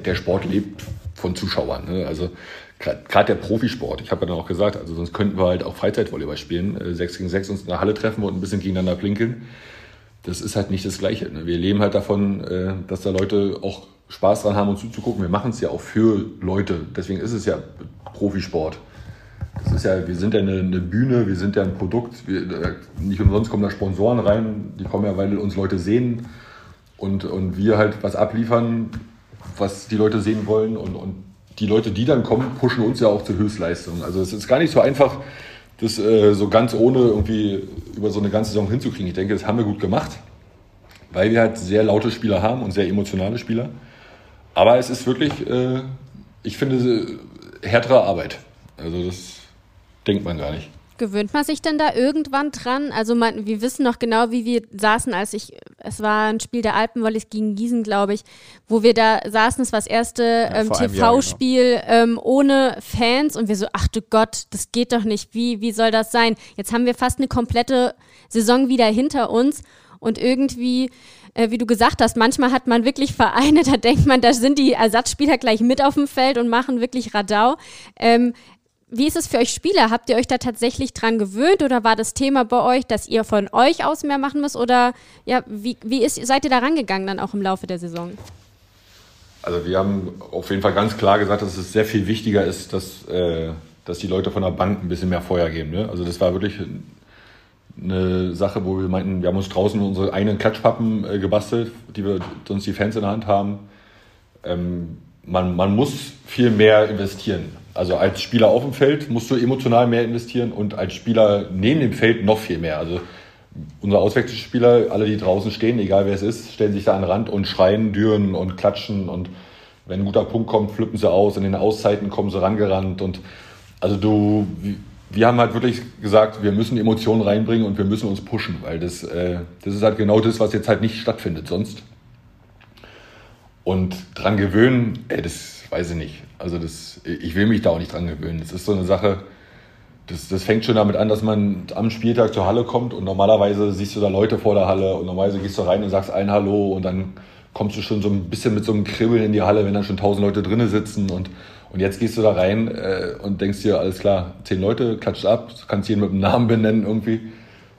der Sport lebt von Zuschauern. Ne? Also gerade der Profisport. Ich habe ja dann auch gesagt, also sonst könnten wir halt auch Freizeitvolleyball spielen, äh, 6 gegen 6 uns in der Halle treffen und ein bisschen gegeneinander plinkeln. Das ist halt nicht das Gleiche. Ne? Wir leben halt davon, äh, dass da Leute auch Spaß dran haben, uns zuzugucken. Wir machen es ja auch für Leute. Deswegen ist es ja Profisport. Das ist ja, wir sind ja eine, eine Bühne, wir sind ja ein Produkt. Wir, äh, nicht umsonst kommen da Sponsoren rein. Die kommen ja, weil uns Leute sehen und, und wir halt was abliefern, was die Leute sehen wollen und, und die Leute, die dann kommen, pushen uns ja auch zur Höchstleistung. Also es ist gar nicht so einfach, das äh, so ganz ohne irgendwie über so eine ganze Saison hinzukriegen. Ich denke, das haben wir gut gemacht, weil wir halt sehr laute Spieler haben und sehr emotionale Spieler. Aber es ist wirklich, äh, ich finde, härtere Arbeit. Also das denkt man gar nicht. Gewöhnt man sich denn da irgendwann dran? Also man, wir wissen noch genau, wie wir saßen, als ich, es war ein Spiel der Alpenwollis gegen Gießen, glaube ich, wo wir da saßen, es war das erste ja, ähm, TV-Spiel genau. ähm, ohne Fans und wir so, ach du Gott, das geht doch nicht, wie, wie soll das sein? Jetzt haben wir fast eine komplette Saison wieder hinter uns und irgendwie äh, wie du gesagt hast, manchmal hat man wirklich Vereine, da denkt man, da sind die Ersatzspieler gleich mit auf dem Feld und machen wirklich Radau. Ähm, wie ist es für euch Spieler? Habt ihr euch da tatsächlich dran gewöhnt oder war das Thema bei euch, dass ihr von euch aus mehr machen müsst? Oder ja, wie, wie ist, seid ihr da rangegangen dann auch im Laufe der Saison? Also wir haben auf jeden Fall ganz klar gesagt, dass es sehr viel wichtiger ist, dass, äh, dass die Leute von der Bank ein bisschen mehr Feuer geben. Ne? Also das war wirklich eine Sache, wo wir meinten, wir haben uns draußen unsere eigenen Klatschpappen äh, gebastelt, die wir sonst die Fans in der Hand haben. Ähm, man, man muss viel mehr investieren. Also als Spieler auf dem Feld musst du emotional mehr investieren und als Spieler neben dem Feld noch viel mehr. Also unsere Auswechselspieler, alle die draußen stehen, egal wer es ist, stellen sich da an den Rand und schreien, düren und klatschen und wenn ein guter Punkt kommt, flippen sie aus. In den Auszeiten kommen sie rangerannt und also du, wir haben halt wirklich gesagt, wir müssen Emotionen reinbringen und wir müssen uns pushen, weil das, äh, das ist halt genau das, was jetzt halt nicht stattfindet sonst. Und dran gewöhnen, ey, das weiß ich nicht. Also das, ich will mich da auch nicht dran gewöhnen. Das ist so eine Sache, das, das fängt schon damit an, dass man am Spieltag zur Halle kommt und normalerweise siehst du da Leute vor der Halle und normalerweise gehst du rein und sagst ein Hallo und dann kommst du schon so ein bisschen mit so einem Kribbeln in die Halle, wenn da schon tausend Leute drinnen sitzen und, und jetzt gehst du da rein äh, und denkst dir, alles klar, zehn Leute, klatscht ab, kannst jeden mit dem Namen benennen irgendwie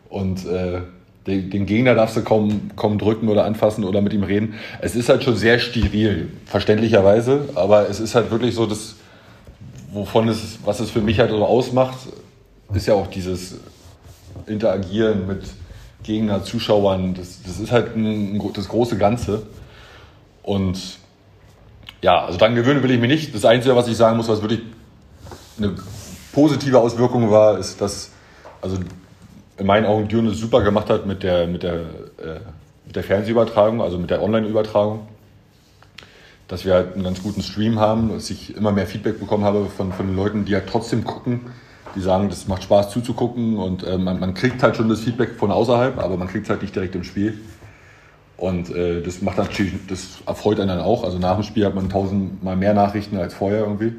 und äh, den, den Gegner darfst du kaum, kaum drücken oder anfassen oder mit ihm reden. Es ist halt schon sehr steril, verständlicherweise, aber es ist halt wirklich so, dass, wovon es, was es für mich halt so ausmacht, ist ja auch dieses Interagieren mit Gegner, Zuschauern. Das, das ist halt ein, das große Ganze. Und ja, also dann gewöhnen will ich mich nicht. Das Einzige, was ich sagen muss, was wirklich eine positive Auswirkung war, ist, dass also in meinen Augen Dune super gemacht hat mit der, mit der, äh, mit der Fernsehübertragung, also mit der Online-Übertragung. Dass wir halt einen ganz guten Stream haben, dass ich immer mehr Feedback bekommen habe von, von Leuten, die halt trotzdem gucken, die sagen, das macht Spaß zuzugucken und äh, man, man, kriegt halt schon das Feedback von außerhalb, aber man kriegt es halt nicht direkt im Spiel. Und äh, das macht natürlich, das erfreut einen dann auch. Also nach dem Spiel hat man tausendmal mehr Nachrichten als vorher irgendwie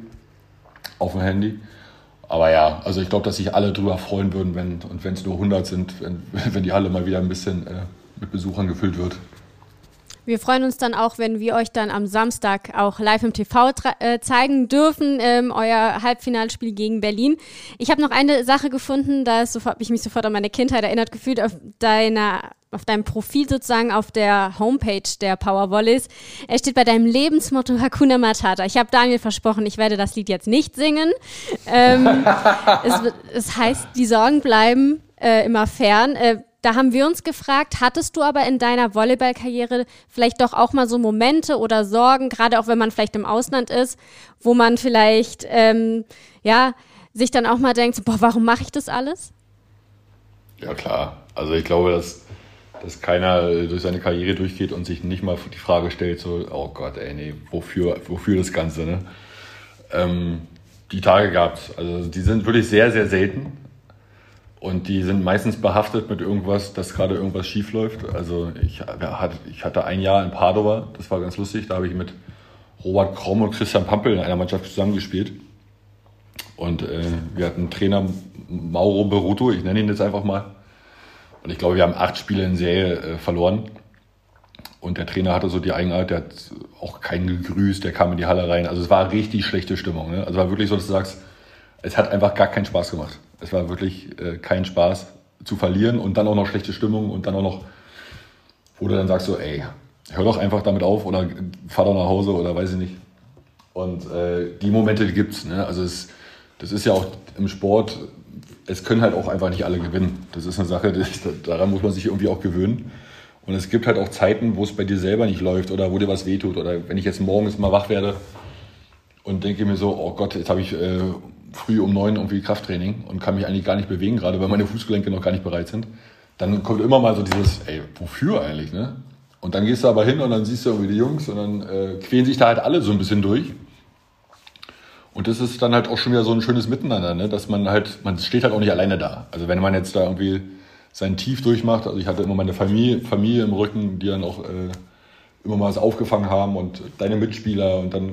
auf dem Handy. Aber ja, also ich glaube, dass sich alle drüber freuen würden, wenn, und wenn es nur 100 sind, wenn, wenn die Halle mal wieder ein bisschen äh, mit Besuchern gefüllt wird. Wir freuen uns dann auch, wenn wir euch dann am Samstag auch live im TV äh, zeigen dürfen, ähm, euer Halbfinalspiel gegen Berlin. Ich habe noch eine Sache gefunden, da habe ich mich sofort an meine Kindheit erinnert gefühlt, auf deiner auf deinem Profil sozusagen auf der Homepage der Power Volleys. Er steht bei deinem Lebensmotto Hakuna Matata. Ich habe Daniel versprochen, ich werde das Lied jetzt nicht singen. Ähm, es, es, heißt, die Sorgen bleiben äh, immer fern. Äh, da haben wir uns gefragt, hattest du aber in deiner Volleyballkarriere vielleicht doch auch mal so Momente oder Sorgen, gerade auch wenn man vielleicht im Ausland ist, wo man vielleicht ähm, ja sich dann auch mal denkt, boah, warum mache ich das alles? Ja klar, also ich glaube, dass, dass keiner durch seine Karriere durchgeht und sich nicht mal die Frage stellt, so, oh Gott, ey, nee, wofür, wofür das Ganze, ne? Ähm, die Tage gab es, also die sind wirklich sehr, sehr selten. Und die sind meistens behaftet mit irgendwas, dass gerade irgendwas schief läuft. Also ich, ich hatte ein Jahr in Padova, das war ganz lustig. Da habe ich mit Robert Kromm und Christian Pampel in einer Mannschaft zusammengespielt. Und äh, wir hatten Trainer Mauro Beruto, ich nenne ihn jetzt einfach mal. Und ich glaube, wir haben acht Spiele in Serie äh, verloren. Und der Trainer hatte so die Eigenart, der hat auch keinen gegrüßt, der kam in die Halle rein. Also es war richtig schlechte Stimmung. Ne? Also war wirklich so, dass du sagst, es hat einfach gar keinen Spaß gemacht. Es war wirklich äh, kein Spaß zu verlieren und dann auch noch schlechte Stimmung und dann auch noch, wo du dann sagst so, ey, hör doch einfach damit auf oder fahr doch nach Hause oder weiß ich nicht. Und äh, die Momente gibt's. Ne? Also es, das ist ja auch im Sport, es können halt auch einfach nicht alle gewinnen. Das ist eine Sache, das, daran muss man sich irgendwie auch gewöhnen. Und es gibt halt auch Zeiten, wo es bei dir selber nicht läuft oder wo dir was wehtut. Oder wenn ich jetzt morgens mal wach werde und denke mir so, oh Gott, jetzt habe ich äh, früh um neun irgendwie Krafttraining und kann mich eigentlich gar nicht bewegen, gerade weil meine Fußgelenke noch gar nicht bereit sind, dann kommt immer mal so dieses, ey, wofür eigentlich, ne? Und dann gehst du aber hin und dann siehst du irgendwie die Jungs und dann äh, quälen sich da halt alle so ein bisschen durch. Und das ist dann halt auch schon wieder so ein schönes Miteinander, ne? dass man halt, man steht halt auch nicht alleine da. Also wenn man jetzt da irgendwie sein Tief durchmacht, also ich hatte immer meine Familie, Familie im Rücken, die dann auch äh, immer mal was aufgefangen haben und deine Mitspieler und dann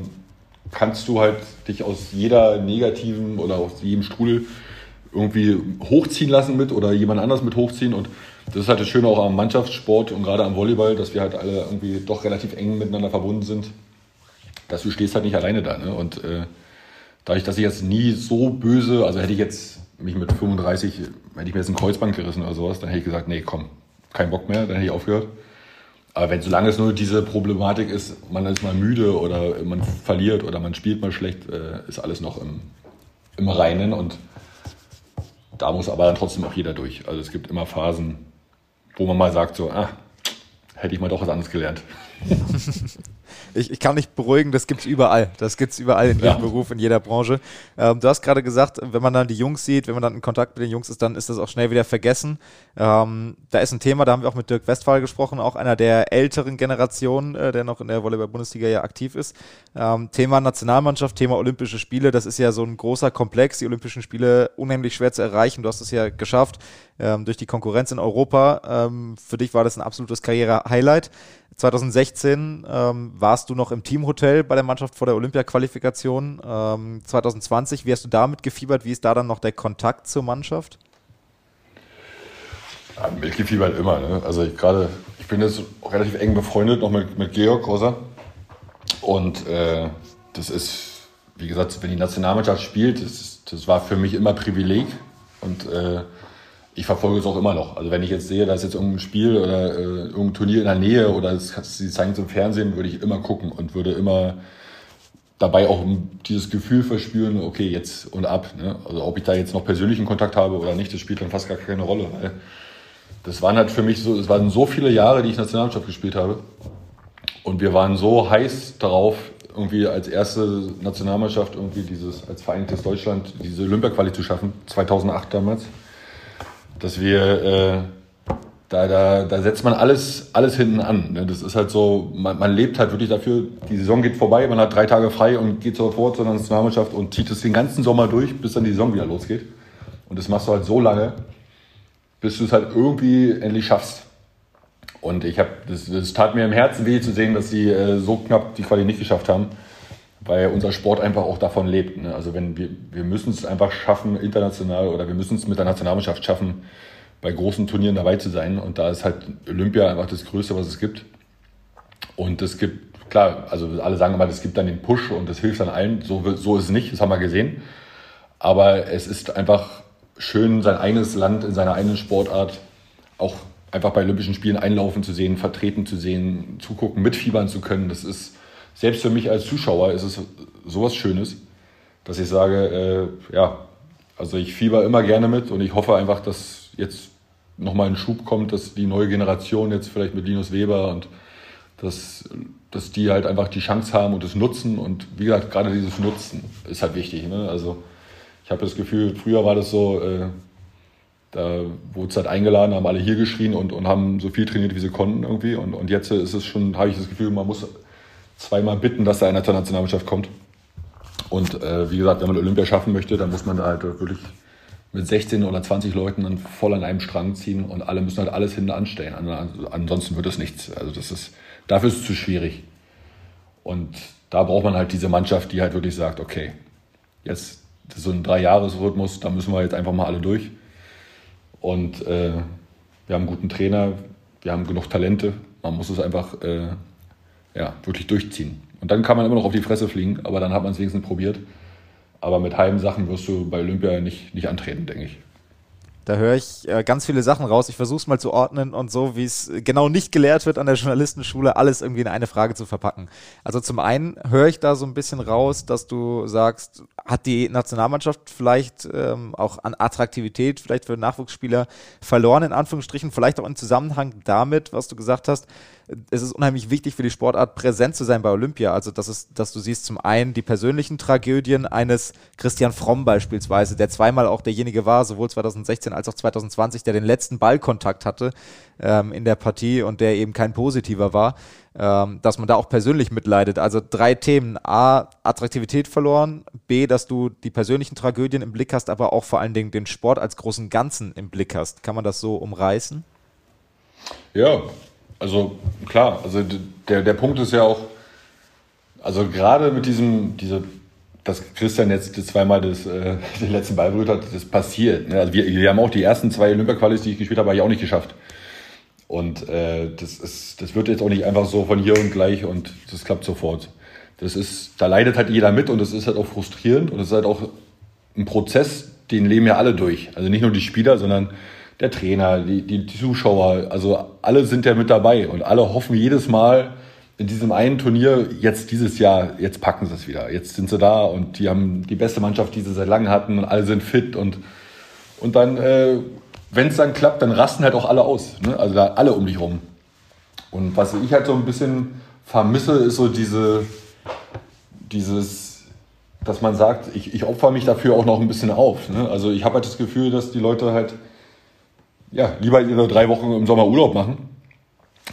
kannst du halt dich aus jeder negativen oder aus jedem Strudel irgendwie hochziehen lassen mit oder jemand anders mit hochziehen. Und das ist halt das Schöne auch am Mannschaftssport und gerade am Volleyball, dass wir halt alle irgendwie doch relativ eng miteinander verbunden sind. Dass du stehst halt nicht alleine da. Ne? Und äh, dadurch, dass ich jetzt nie so böse, also hätte ich jetzt mich mit 35, hätte ich mir jetzt ein Kreuzband gerissen oder sowas, dann hätte ich gesagt, nee, komm, kein Bock mehr, dann hätte ich aufgehört. Aber wenn solange es nur diese Problematik ist, man ist mal müde oder man verliert oder man spielt mal schlecht, äh, ist alles noch im, im Reinen und da muss aber dann trotzdem auch jeder durch. Also es gibt immer Phasen, wo man mal sagt so, ah, hätte ich mal doch was anderes gelernt. ich, ich kann nicht beruhigen, das gibt es überall. Das gibt es überall in jedem ja. Beruf, in jeder Branche. Ähm, du hast gerade gesagt, wenn man dann die Jungs sieht, wenn man dann in Kontakt mit den Jungs ist, dann ist das auch schnell wieder vergessen. Ähm, da ist ein Thema, da haben wir auch mit Dirk Westphal gesprochen, auch einer der älteren Generationen, äh, der noch in der Volleyball-Bundesliga ja aktiv ist. Ähm, Thema Nationalmannschaft, Thema Olympische Spiele, das ist ja so ein großer Komplex, die Olympischen Spiele unheimlich schwer zu erreichen. Du hast es ja geschafft ähm, durch die Konkurrenz in Europa. Ähm, für dich war das ein absolutes Karriere-Highlight. 2016 ähm, warst du noch im Teamhotel bei der Mannschaft vor der Olympia-Qualifikation. Ähm, 2020, wie hast du damit gefiebert? Wie ist da dann noch der Kontakt zur Mannschaft? Ja, mitgefiebert immer. Ne? Also ich gerade, ich bin jetzt relativ eng befreundet noch mit, mit Georg Rosa. Und äh, das ist, wie gesagt, wenn die Nationalmannschaft spielt, das, das war für mich immer Privileg. Und äh, ich verfolge es auch immer noch. Also wenn ich jetzt sehe, da ist jetzt irgendein Spiel oder äh, irgendein Turnier in der Nähe oder sie zeigen es im Fernsehen, würde ich immer gucken und würde immer dabei auch dieses Gefühl verspüren, okay, jetzt und ab. Ne? Also ob ich da jetzt noch persönlichen Kontakt habe oder nicht, das spielt dann fast gar keine Rolle. Weil das waren halt für mich so, es waren so viele Jahre, die ich Nationalmannschaft gespielt habe. Und wir waren so heiß darauf, irgendwie als erste Nationalmannschaft irgendwie dieses, als Vereinigtes Deutschland, diese Olympia-Quali zu schaffen, 2008 damals dass wir, äh, da, da, da setzt man alles, alles hinten an. Ne? Das ist halt so, man, man lebt halt wirklich dafür, die Saison geht vorbei, man hat drei Tage frei und geht sofort zur Nationalmannschaft und zieht es den ganzen Sommer durch, bis dann die Saison wieder losgeht. Und das machst du halt so lange, bis du es halt irgendwie endlich schaffst. Und ich habe, das, das tat mir im Herzen weh zu sehen, dass sie äh, so knapp die Quali nicht geschafft haben weil unser Sport einfach auch davon lebt. Ne? Also wenn wir, wir müssen es einfach schaffen, international oder wir müssen es mit der Nationalmannschaft schaffen, bei großen Turnieren dabei zu sein. Und da ist halt Olympia einfach das Größte, was es gibt. Und es gibt, klar, also alle sagen immer, es gibt dann den Push und das hilft dann allen. So, so ist es nicht, das haben wir gesehen. Aber es ist einfach schön, sein eigenes Land in seiner eigenen Sportart auch einfach bei Olympischen Spielen einlaufen zu sehen, vertreten zu sehen, zugucken, mitfiebern zu können. Das ist, selbst für mich als Zuschauer ist es sowas Schönes, dass ich sage, äh, ja, also ich fieber immer gerne mit und ich hoffe einfach, dass jetzt nochmal ein Schub kommt, dass die neue Generation jetzt vielleicht mit Linus Weber und dass, dass die halt einfach die Chance haben und es nutzen. Und wie gesagt, gerade dieses Nutzen ist halt wichtig. Ne? Also ich habe das Gefühl, früher war das so, äh, da wurde es halt eingeladen, haben alle hier geschrien und, und haben so viel trainiert, wie sie konnten irgendwie. Und, und jetzt ist es schon, habe ich das Gefühl, man muss zweimal bitten, dass da einer zur Nationalmannschaft kommt. Und äh, wie gesagt, wenn man Olympia schaffen möchte, dann muss man da halt wirklich mit 16 oder 20 Leuten dann voll an einem Strang ziehen und alle müssen halt alles hinten anstellen. Ansonsten wird es nichts. Also das ist, dafür ist es zu schwierig. Und da braucht man halt diese Mannschaft, die halt wirklich sagt, okay, jetzt so ein Drei-Jahres-Rhythmus, da müssen wir jetzt einfach mal alle durch. Und äh, wir haben einen guten Trainer, wir haben genug Talente. Man muss es einfach äh, ja, wirklich durchziehen. Und dann kann man immer noch auf die Fresse fliegen, aber dann hat man es wenigstens probiert. Aber mit Heimsachen wirst du bei Olympia nicht, nicht antreten, denke ich. Da höre ich äh, ganz viele Sachen raus. Ich versuche es mal zu ordnen und so, wie es genau nicht gelehrt wird an der Journalistenschule, alles irgendwie in eine Frage zu verpacken. Also zum einen höre ich da so ein bisschen raus, dass du sagst, hat die Nationalmannschaft vielleicht ähm, auch an Attraktivität, vielleicht für Nachwuchsspieler verloren, in Anführungsstrichen, vielleicht auch im Zusammenhang damit, was du gesagt hast, es ist unheimlich wichtig für die Sportart, präsent zu sein bei Olympia. Also, dass, es, dass du siehst zum einen die persönlichen Tragödien eines Christian Fromm beispielsweise, der zweimal auch derjenige war, sowohl 2016 als auch 2020, der den letzten Ballkontakt hatte ähm, in der Partie und der eben kein positiver war, ähm, dass man da auch persönlich mitleidet. Also drei Themen. A, Attraktivität verloren. B, dass du die persönlichen Tragödien im Blick hast, aber auch vor allen Dingen den Sport als großen Ganzen im Blick hast. Kann man das so umreißen? Ja, also klar, also der, der Punkt ist ja auch, also gerade mit diesem, diese, dass Christian jetzt zweimal das, äh, den letzten Ball berührt hat, das passiert. Ne? Also wir, wir haben auch die ersten zwei Olympia-Qualis, die ich gespielt habe, habe ich auch nicht geschafft. Und äh, das, ist, das wird jetzt auch nicht einfach so von hier und gleich und das klappt sofort. Das ist, da leidet halt jeder mit und das ist halt auch frustrierend und es ist halt auch ein Prozess, den leben ja alle durch. Also nicht nur die Spieler, sondern der Trainer, die, die, Zuschauer, also alle sind ja mit dabei und alle hoffen jedes Mal in diesem einen Turnier, jetzt dieses Jahr, jetzt packen sie es wieder. Jetzt sind sie da und die haben die beste Mannschaft, die sie seit langem hatten und alle sind fit und, und dann, äh, wenn es dann klappt, dann rasten halt auch alle aus. Ne? Also da alle um dich rum. Und was ich halt so ein bisschen vermisse, ist so diese, dieses, dass man sagt, ich, ich opfer mich dafür auch noch ein bisschen auf. Ne? Also ich habe halt das Gefühl, dass die Leute halt ja, lieber ihre drei Wochen im Sommer Urlaub machen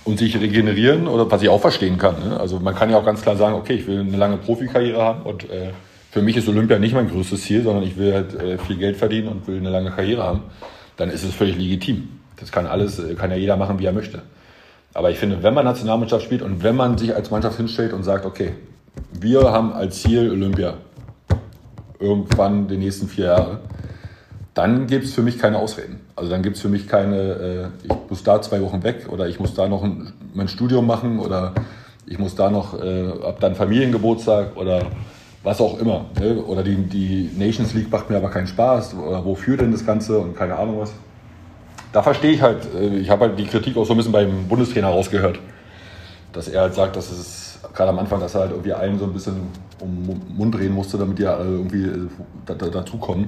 und sich regenerieren, oder was ich auch verstehen kann. Ne? Also man kann ja auch ganz klar sagen, okay, ich will eine lange Profikarriere haben und äh, für mich ist Olympia nicht mein größtes Ziel, sondern ich will halt äh, viel Geld verdienen und will eine lange Karriere haben. Dann ist es völlig legitim. Das kann alles, äh, kann ja jeder machen, wie er möchte. Aber ich finde, wenn man Nationalmannschaft spielt und wenn man sich als Mannschaft hinstellt und sagt, okay, wir haben als Ziel Olympia irgendwann die nächsten vier Jahre, dann gibt es für mich keine Ausreden. Also dann gibt es für mich keine, äh, ich muss da zwei Wochen weg oder ich muss da noch ein, mein Studium machen oder ich muss da noch, äh, ab dann Familiengeburtstag oder was auch immer. Ne? Oder die, die Nations League macht mir aber keinen Spaß oder wofür denn das Ganze und keine Ahnung was. Da verstehe ich halt, äh, ich habe halt die Kritik auch so ein bisschen beim Bundestrainer rausgehört, dass er halt sagt, dass es gerade am Anfang, dass er halt irgendwie allen so ein bisschen um den Mund drehen musste, damit die alle irgendwie äh, dazukommen.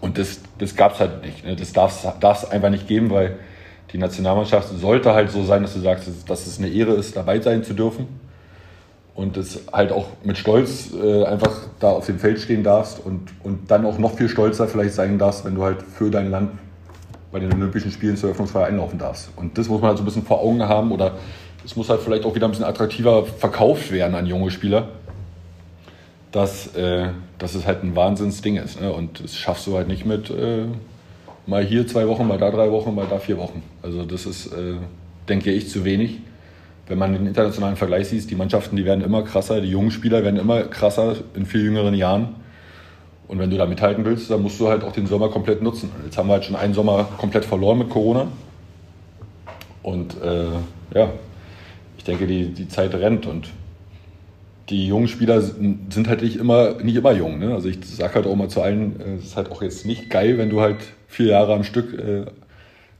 Und das, das gab es halt nicht. Ne? Das darf es einfach nicht geben, weil die Nationalmannschaft sollte halt so sein, dass du sagst, dass es eine Ehre ist, dabei sein zu dürfen. Und es halt auch mit Stolz äh, einfach da auf dem Feld stehen darfst und, und dann auch noch viel stolzer vielleicht sein darfst, wenn du halt für dein Land bei den Olympischen Spielen zur Eröffnungsfeier einlaufen darfst. Und das muss man halt so ein bisschen vor Augen haben oder es muss halt vielleicht auch wieder ein bisschen attraktiver verkauft werden an junge Spieler dass, äh, dass es halt ein Wahnsinnsding ist. Ne? Und das schaffst du halt nicht mit äh, mal hier zwei Wochen, mal da drei Wochen, mal da vier Wochen. Also das ist, äh, denke ich, zu wenig. Wenn man den internationalen Vergleich sieht, die Mannschaften, die werden immer krasser, die jungen Spieler werden immer krasser in viel jüngeren Jahren. Und wenn du da mithalten willst, dann musst du halt auch den Sommer komplett nutzen. Jetzt haben wir halt schon einen Sommer komplett verloren mit Corona. Und äh, ja, ich denke, die, die Zeit rennt und die jungen Spieler sind halt nicht immer, nicht immer jung. Ne? Also ich sage halt auch mal zu allen, äh, es ist halt auch jetzt nicht geil, wenn du halt vier Jahre am Stück äh,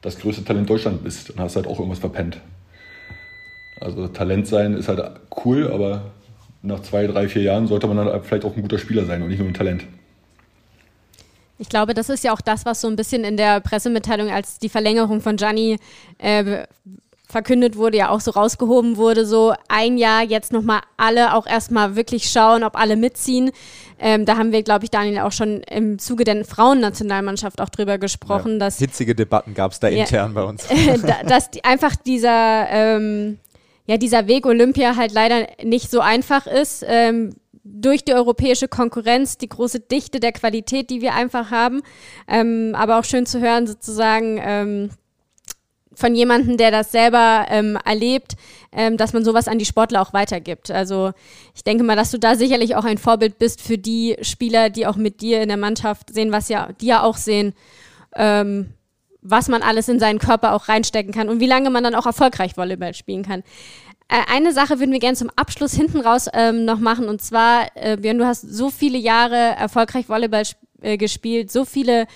das größte Talent Deutschland bist. Dann hast halt auch irgendwas verpennt. Also Talent sein ist halt cool, aber nach zwei, drei, vier Jahren sollte man dann vielleicht auch ein guter Spieler sein und nicht nur ein Talent. Ich glaube, das ist ja auch das, was so ein bisschen in der Pressemitteilung als die Verlängerung von Gianni äh, verkündet wurde, ja auch so rausgehoben wurde, so ein Jahr jetzt nochmal alle auch erstmal wirklich schauen, ob alle mitziehen. Ähm, da haben wir, glaube ich, Daniel, auch schon im Zuge der Frauennationalmannschaft auch drüber gesprochen. Ja, dass, hitzige Debatten gab es da ja, intern bei uns. dass die, einfach dieser, ähm, ja, dieser Weg Olympia halt leider nicht so einfach ist. Ähm, durch die europäische Konkurrenz, die große Dichte der Qualität, die wir einfach haben. Ähm, aber auch schön zu hören, sozusagen, ähm, von jemandem, der das selber ähm, erlebt, ähm, dass man sowas an die Sportler auch weitergibt. Also ich denke mal, dass du da sicherlich auch ein Vorbild bist für die Spieler, die auch mit dir in der Mannschaft sehen, was ja, die ja auch sehen, ähm, was man alles in seinen Körper auch reinstecken kann und wie lange man dann auch erfolgreich Volleyball spielen kann. Äh, eine Sache würden wir gerne zum Abschluss hinten raus ähm, noch machen und zwar, äh, Björn, du hast so viele Jahre erfolgreich Volleyball äh, gespielt, so viele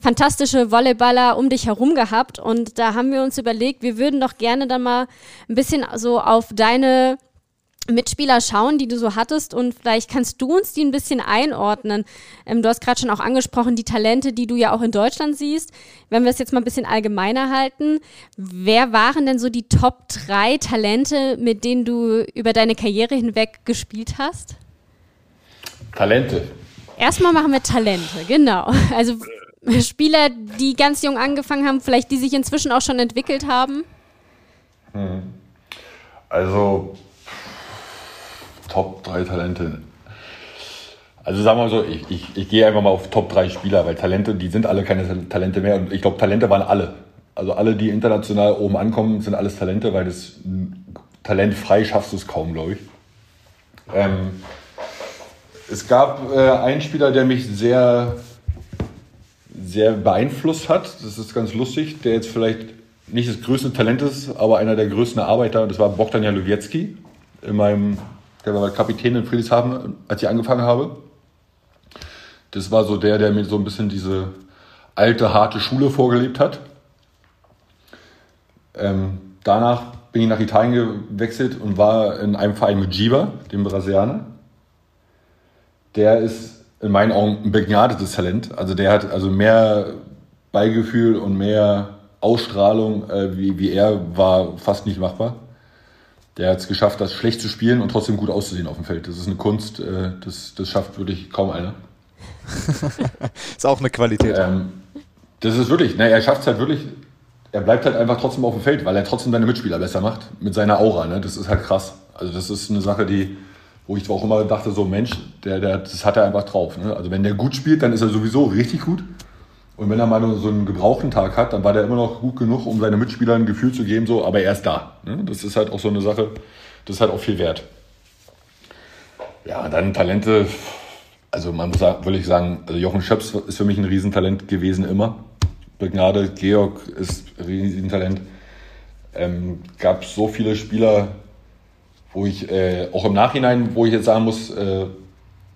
fantastische Volleyballer um dich herum gehabt und da haben wir uns überlegt, wir würden doch gerne dann mal ein bisschen so auf deine Mitspieler schauen, die du so hattest und vielleicht kannst du uns die ein bisschen einordnen. Ähm, du hast gerade schon auch angesprochen, die Talente, die du ja auch in Deutschland siehst. Wenn wir es jetzt mal ein bisschen allgemeiner halten, wer waren denn so die Top drei Talente, mit denen du über deine Karriere hinweg gespielt hast? Talente. Erstmal machen wir Talente, genau. Also Spieler, die ganz jung angefangen haben, vielleicht die sich inzwischen auch schon entwickelt haben? Hm. Also Top 3 Talente. Also sagen wir mal so, ich, ich, ich gehe einfach mal auf Top 3 Spieler, weil Talente, die sind alle keine Talente mehr. Und ich glaube, Talente waren alle. Also alle, die international oben ankommen, sind alles Talente, weil das talentfrei schaffst du es kaum, glaube ich. Ähm, es gab äh, einen Spieler, der mich sehr sehr beeinflusst hat. Das ist ganz lustig, der jetzt vielleicht nicht das größte Talent ist, aber einer der größten Arbeiter. Das war Bogdan Jalowiecki, in meinem, der war Kapitän in Friedrichshafen, als ich angefangen habe. Das war so der, der mir so ein bisschen diese alte, harte Schule vorgelebt hat. Ähm, danach bin ich nach Italien gewechselt und war in einem Verein mit Giba, dem Brasilianer. Der ist in meinen Augen ein begnadetes Talent. Also der hat also mehr Beigefühl und mehr Ausstrahlung äh, wie, wie er war fast nicht machbar. Der hat es geschafft, das schlecht zu spielen und trotzdem gut auszusehen auf dem Feld. Das ist eine Kunst, äh, das, das schafft wirklich kaum einer. ist auch eine Qualität. Ähm, das ist wirklich, ne, er schafft es halt wirklich, er bleibt halt einfach trotzdem auf dem Feld, weil er trotzdem seine Mitspieler besser macht mit seiner Aura. Ne? Das ist halt krass. Also das ist eine Sache, die, wo ich auch immer dachte, so Mensch, der, der, das hat er einfach drauf. Ne? Also wenn der gut spielt, dann ist er sowieso richtig gut. Und wenn er mal so einen gebrauchten Tag hat, dann war der immer noch gut genug, um seine Mitspieler ein Gefühl zu geben, so, aber er ist da. Ne? Das ist halt auch so eine Sache, das ist halt auch viel wert. Ja, dann Talente, also man muss wirklich sagen, also Jochen Schöps ist für mich ein Riesentalent gewesen immer. Begnade, Georg ist ein Riesentalent. Ähm, gab so viele Spieler, wo ich äh, auch im Nachhinein, wo ich jetzt sagen muss, äh,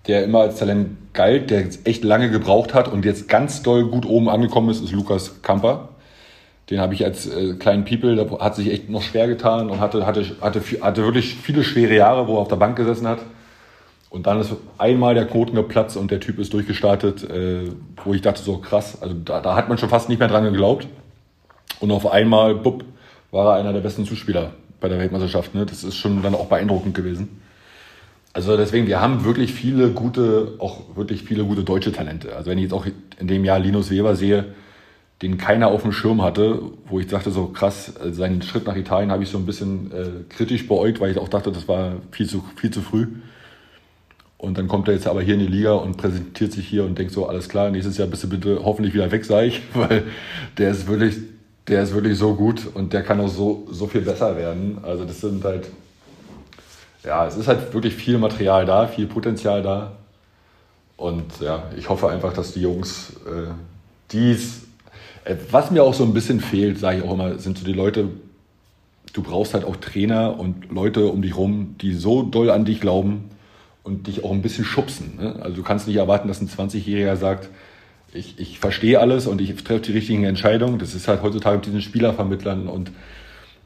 der immer als Talent galt, der echt lange gebraucht hat und jetzt ganz doll gut oben angekommen ist, ist Lukas Kamper. Den habe ich als äh, kleinen People, der hat sich echt noch schwer getan und hatte, hatte, hatte, hatte wirklich viele schwere Jahre, wo er auf der Bank gesessen hat. Und dann ist einmal der Knoten geplatzt und der Typ ist durchgestartet, äh, wo ich dachte, so krass, also da, da hat man schon fast nicht mehr dran geglaubt. Und auf einmal, bupp, war er einer der besten Zuspieler bei der Weltmeisterschaft. Ne? Das ist schon dann auch beeindruckend gewesen. Also deswegen, wir haben wirklich viele gute, auch wirklich viele gute deutsche Talente. Also wenn ich jetzt auch in dem Jahr Linus Weber sehe, den keiner auf dem Schirm hatte, wo ich dachte, so krass, äh, seinen Schritt nach Italien habe ich so ein bisschen äh, kritisch beäugt, weil ich auch dachte, das war viel zu, viel zu früh. Und dann kommt er jetzt aber hier in die Liga und präsentiert sich hier und denkt so, alles klar, nächstes Jahr bist du bitte hoffentlich wieder weg, sage ich, weil der ist wirklich der ist wirklich so gut und der kann auch so, so viel besser werden. Also das sind halt, ja, es ist halt wirklich viel Material da, viel Potenzial da. Und ja, ich hoffe einfach, dass die Jungs äh, dies, äh, was mir auch so ein bisschen fehlt, sage ich auch immer, sind so die Leute, du brauchst halt auch Trainer und Leute um dich rum, die so doll an dich glauben und dich auch ein bisschen schubsen. Ne? Also du kannst nicht erwarten, dass ein 20-Jähriger sagt, ich, ich verstehe alles und ich treffe die richtigen Entscheidungen. Das ist halt heutzutage mit diesen Spielervermittlern und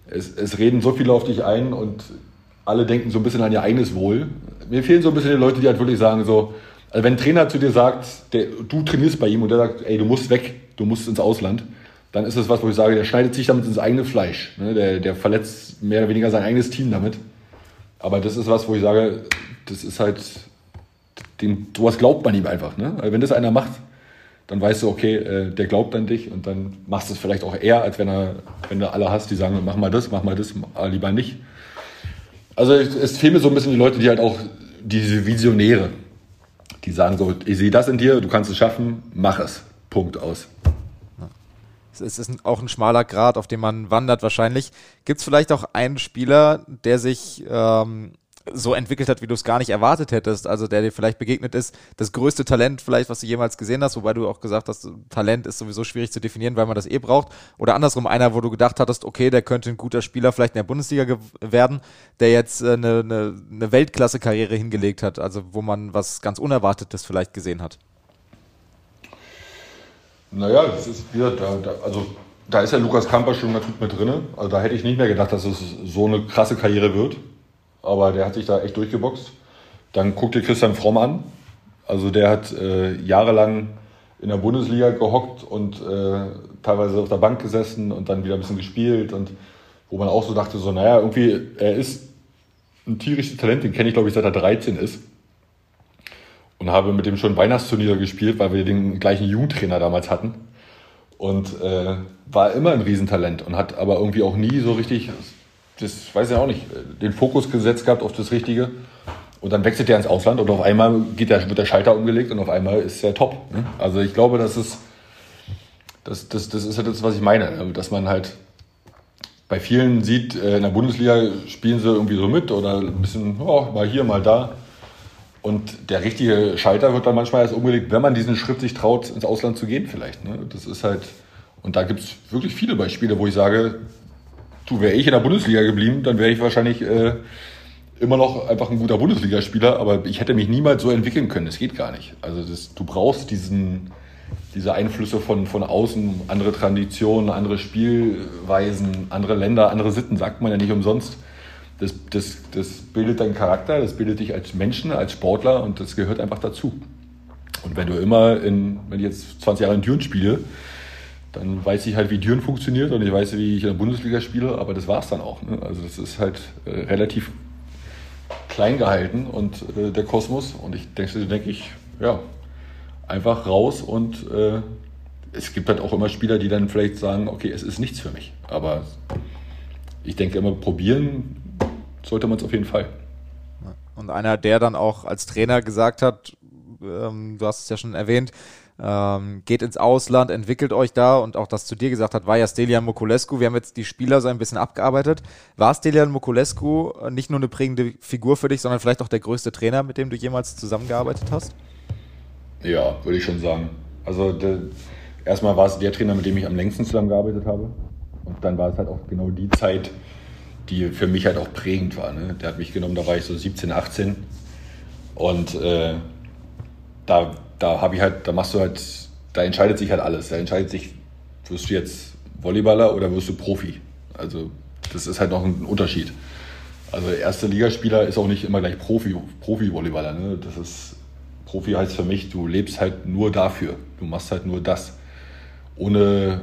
es, es reden so viele auf dich ein und alle denken so ein bisschen an ihr eigenes Wohl. Mir fehlen so ein bisschen die Leute, die halt wirklich sagen so, also wenn ein Trainer zu dir sagt, der, du trainierst bei ihm und der sagt, ey, du musst weg, du musst ins Ausland, dann ist das was, wo ich sage, der schneidet sich damit ins eigene Fleisch. Ne? Der, der verletzt mehr oder weniger sein eigenes Team damit. Aber das ist was, wo ich sage, das ist halt, dem, sowas glaubt man ihm einfach. Ne? Also wenn das einer macht, dann weißt du, okay, äh, der glaubt an dich und dann machst du es vielleicht auch eher, als wenn, er, wenn du alle hast, die sagen, mach mal das, mach mal das, lieber nicht. Also es, es fehlen mir so ein bisschen die Leute, die halt auch diese Visionäre, die sagen so, ich sehe das in dir, du kannst es schaffen, mach es. Punkt aus. Es ist auch ein schmaler Grad, auf dem man wandert wahrscheinlich. Gibt es vielleicht auch einen Spieler, der sich ähm, so entwickelt hat, wie du es gar nicht erwartet hättest, also der dir vielleicht begegnet ist, das größte Talent vielleicht, was du jemals gesehen hast, wobei du auch gesagt hast, Talent ist sowieso schwierig zu definieren, weil man das eh braucht, oder andersrum einer, wo du gedacht hattest, okay, der könnte ein guter Spieler vielleicht in der Bundesliga werden, der jetzt äh, eine, eine, eine Weltklasse-Karriere hingelegt hat, also wo man was ganz Unerwartetes vielleicht gesehen hat. Naja, das ist wieder, da, da, also da ist ja Lukas Kamper schon ganz gut mit drin. Also da hätte ich nicht mehr gedacht, dass es so eine krasse Karriere wird aber der hat sich da echt durchgeboxt. Dann guck dir Christian Fromm an. Also der hat äh, jahrelang in der Bundesliga gehockt und äh, teilweise auf der Bank gesessen und dann wieder ein bisschen gespielt und wo man auch so dachte, so naja, irgendwie, er ist ein tierisches Talent, den kenne ich glaube ich seit er 13 ist und habe mit dem schon Weihnachtsturnier gespielt, weil wir den gleichen Jugendtrainer damals hatten und äh, war immer ein Riesentalent und hat aber irgendwie auch nie so richtig das weiß ich auch nicht, den Fokus gesetzt gehabt auf das Richtige. Und dann wechselt er ins Ausland und auf einmal geht der, wird der Schalter umgelegt und auf einmal ist er top. Ne? Also ich glaube, das ist, das, das, das ist halt das, was ich meine. Ne? Dass man halt bei vielen sieht, äh, in der Bundesliga spielen sie irgendwie so mit oder ein bisschen, oh, mal hier, mal da. Und der richtige Schalter wird dann manchmal erst umgelegt, wenn man diesen Schritt sich traut, ins Ausland zu gehen vielleicht. Ne? Das ist halt, und da gibt es wirklich viele Beispiele, wo ich sage, du, wäre ich in der Bundesliga geblieben, dann wäre ich wahrscheinlich äh, immer noch einfach ein guter Bundesligaspieler, aber ich hätte mich niemals so entwickeln können. Das geht gar nicht. Also das, du brauchst diesen, diese Einflüsse von, von außen, andere Traditionen, andere Spielweisen, andere Länder, andere Sitten, sagt man ja nicht umsonst. Das, das, das bildet deinen Charakter, das bildet dich als Menschen, als Sportler und das gehört einfach dazu. Und wenn du immer in, wenn ich jetzt 20 Jahre in Düren spiele, dann weiß ich halt, wie Düren funktioniert und ich weiß, wie ich in der Bundesliga spiele, aber das war es dann auch. Ne? Also das ist halt äh, relativ klein gehalten und äh, der Kosmos und ich denke, denke ich, ja, einfach raus und äh, es gibt halt auch immer Spieler, die dann vielleicht sagen, okay, es ist nichts für mich, aber ich denke immer, probieren sollte man es auf jeden Fall. Und einer, der dann auch als Trainer gesagt hat, ähm, du hast es ja schon erwähnt, ähm, geht ins Ausland, entwickelt euch da und auch das zu dir gesagt hat, war ja Stelian Mokulescu. Wir haben jetzt die Spieler so ein bisschen abgearbeitet. War Stelian Mokulescu nicht nur eine prägende Figur für dich, sondern vielleicht auch der größte Trainer, mit dem du jemals zusammengearbeitet hast? Ja, würde ich schon sagen. Also der, erstmal war es der Trainer, mit dem ich am längsten zusammengearbeitet habe. Und dann war es halt auch genau die Zeit, die für mich halt auch prägend war. Ne? Der hat mich genommen, da war ich so 17, 18. Und äh, da da habe ich halt, da machst du halt, da entscheidet sich halt alles. Da entscheidet sich, wirst du jetzt Volleyballer oder wirst du Profi? Also das ist halt noch ein Unterschied. Also erste Ligaspieler ist auch nicht immer gleich Profi, Profi-Volleyballer. Ne? Das ist, Profi heißt für mich, du lebst halt nur dafür. Du machst halt nur das. Ohne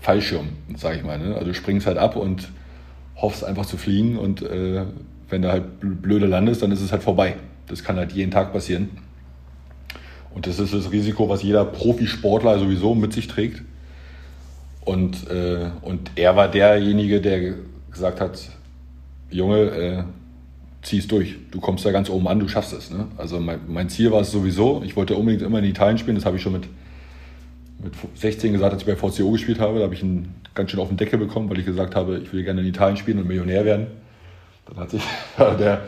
Fallschirm, sage ich mal. Ne? Also du springst halt ab und hoffst einfach zu fliegen und äh, wenn du halt blöde landest, dann ist es halt vorbei. Das kann halt jeden Tag passieren. Und das ist das Risiko, was jeder Profisportler sowieso mit sich trägt. Und, äh, und er war derjenige, der gesagt hat, Junge, äh, zieh es durch. Du kommst da ganz oben an, du schaffst es. Ne? Also mein, mein, Ziel war es sowieso. Ich wollte unbedingt immer in Italien spielen. Das habe ich schon mit, mit 16 gesagt, als ich bei VCO gespielt habe. Da habe ich ihn ganz schön auf den Deckel bekommen, weil ich gesagt habe, ich will gerne in Italien spielen und Millionär werden. Dann hat sich der,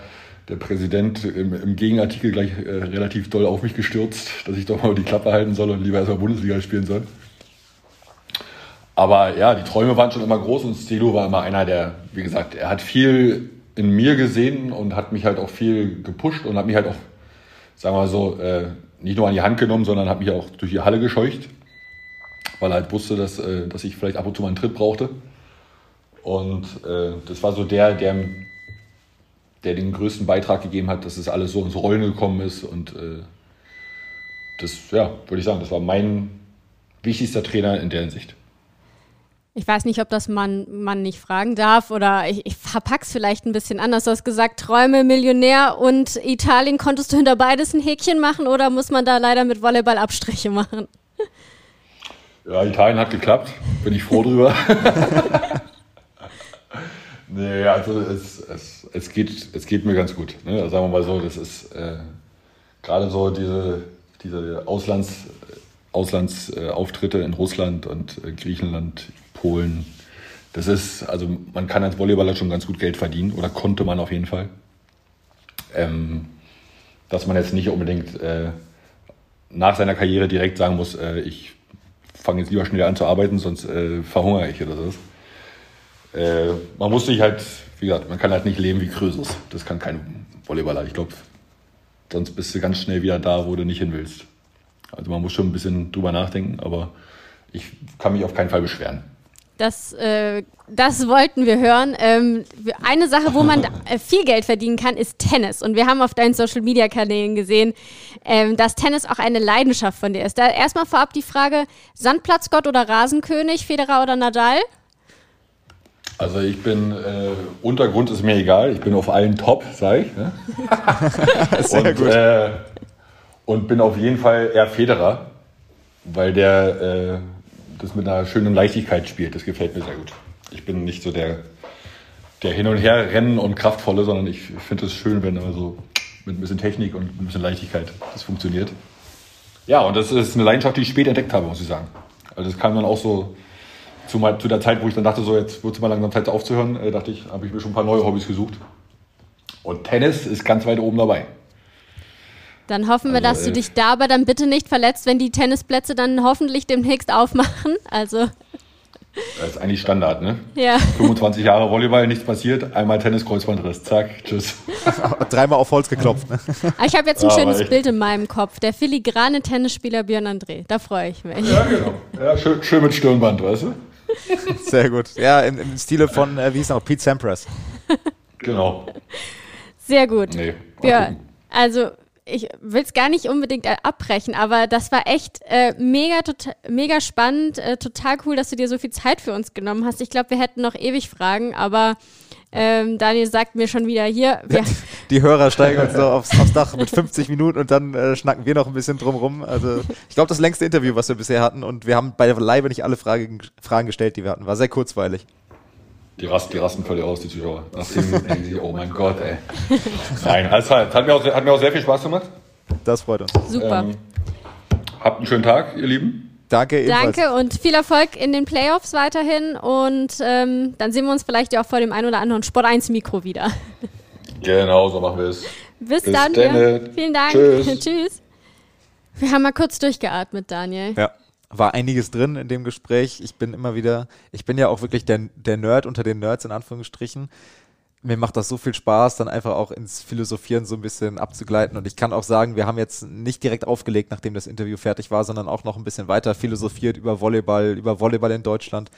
der Präsident im, im Gegenartikel gleich äh, relativ doll auf mich gestürzt, dass ich doch mal die Klappe halten soll und lieber erstmal Bundesliga spielen soll. Aber ja, die Träume waren schon immer groß und Stilo war immer einer, der, wie gesagt, er hat viel in mir gesehen und hat mich halt auch viel gepusht und hat mich halt auch, sagen wir mal so, äh, nicht nur an die Hand genommen, sondern hat mich auch durch die Halle gescheucht, weil er halt wusste, dass, äh, dass ich vielleicht ab und zu mal einen Tritt brauchte. Und äh, das war so der, der, der den größten Beitrag gegeben hat, dass es alles so ins Rollen gekommen ist. Und äh, das, ja, würde ich sagen, das war mein wichtigster Trainer in der Hinsicht. Ich weiß nicht, ob das man, man nicht fragen darf oder ich, ich verpack's vielleicht ein bisschen anders. Du hast gesagt, Träume, Millionär und Italien. Konntest du hinter beides ein Häkchen machen oder muss man da leider mit Volleyball Abstriche machen? Ja, Italien hat geklappt. Bin ich froh drüber. nee, also es, es, es, geht, es geht mir ganz gut. Ne? Also sagen wir mal so, das ist äh, gerade so diese, diese Auslands, Auslandsauftritte in Russland und äh, Griechenland, Polen. Das ist, also man kann als Volleyballer schon ganz gut Geld verdienen oder konnte man auf jeden Fall. Ähm, dass man jetzt nicht unbedingt äh, nach seiner Karriere direkt sagen muss, äh, ich fange jetzt lieber schnell an zu arbeiten, sonst äh, verhungere ich oder so. Äh, man muss sich halt, wie gesagt, man kann halt nicht leben wie Krösus. Das kann kein Volleyballer. Ich glaube, sonst bist du ganz schnell wieder da, wo du nicht hin willst. Also man muss schon ein bisschen drüber nachdenken, aber ich kann mich auf keinen Fall beschweren. Das, äh, das wollten wir hören. Ähm, eine Sache, wo man äh, viel Geld verdienen kann, ist Tennis. Und wir haben auf deinen Social Media Kanälen gesehen, ähm, dass Tennis auch eine Leidenschaft von dir ist. Da erstmal vorab die Frage: Sandplatzgott oder Rasenkönig, Federer oder Nadal? Also ich bin, äh, Untergrund ist mir egal, ich bin auf allen top, sage ich. Ne? Sehr und, gut. Äh, und bin auf jeden Fall eher Federer, weil der äh, das mit einer schönen Leichtigkeit spielt. Das gefällt mir sehr gut. Ich bin nicht so der, der Hin- und Her-Rennen und Kraftvolle, sondern ich finde es schön, wenn immer so mit ein bisschen Technik und ein bisschen Leichtigkeit das funktioniert. Ja, und das ist eine Leidenschaft, die ich spät entdeckt habe, muss ich sagen. Also das kam dann auch so zu, mal, zu der Zeit, wo ich dann dachte, so jetzt wird es mal langsam Zeit aufzuhören, äh, dachte ich, habe ich mir schon ein paar neue Hobbys gesucht. Und Tennis ist ganz weit oben dabei. Dann hoffen wir, also, dass du äh, dich da aber dann bitte nicht verletzt, wenn die Tennisplätze dann hoffentlich demnächst aufmachen. Also. Das ist eigentlich Standard, ne? Ja. 25 Jahre Volleyball, nichts passiert, einmal Tennis, Kreuzbandriss, zack, tschüss. Dreimal auf Holz geklopft, ne? Ah, ich habe jetzt ein ja, schönes Bild in meinem Kopf. Der filigrane Tennisspieler Björn André. Da freue ich mich. Ja, genau. Ja, schön, schön mit Stirnband, weißt du? Sehr gut. Ja, im, im Stile von, äh, wie hieß noch, Pete Sampras. Genau. Sehr gut. Nee, Björn, also ich will es gar nicht unbedingt äh, abbrechen, aber das war echt äh, mega, tota-, mega spannend, äh, total cool, dass du dir so viel Zeit für uns genommen hast. Ich glaube, wir hätten noch ewig Fragen, aber ähm, Daniel sagt mir schon wieder hier. Die Hörer steigen uns so aufs, aufs, Dach mit 50 Minuten und dann äh, schnacken wir noch ein bisschen drumrum. Also ich glaube, das längste Interview, was wir bisher hatten und wir haben bei der Leibe nicht alle Fragen, Fragen gestellt, die wir hatten. War sehr kurzweilig. Die rasten, die rasten völlig aus, die Zuschauer. Nachdem oh mein Gott, ey. Nein, also, hat, mir auch, hat mir auch sehr viel Spaß gemacht. Das freut uns. Super. Ähm, habt einen schönen Tag, ihr Lieben. Danke, ebenfalls. Danke und viel Erfolg in den Playoffs weiterhin und ähm, dann sehen wir uns vielleicht ja auch vor dem ein oder anderen Sport 1 Mikro wieder. Genau, so machen wir es. Bis, Bis dann. Ja. Vielen Dank. Tschüss. Tschüss. Wir haben mal kurz durchgeatmet, Daniel. Ja war einiges drin in dem Gespräch. Ich bin immer wieder, ich bin ja auch wirklich der, der Nerd unter den Nerds in Anführungsstrichen. Mir macht das so viel Spaß, dann einfach auch ins Philosophieren so ein bisschen abzugleiten. Und ich kann auch sagen, wir haben jetzt nicht direkt aufgelegt, nachdem das Interview fertig war, sondern auch noch ein bisschen weiter philosophiert über Volleyball, über Volleyball in Deutschland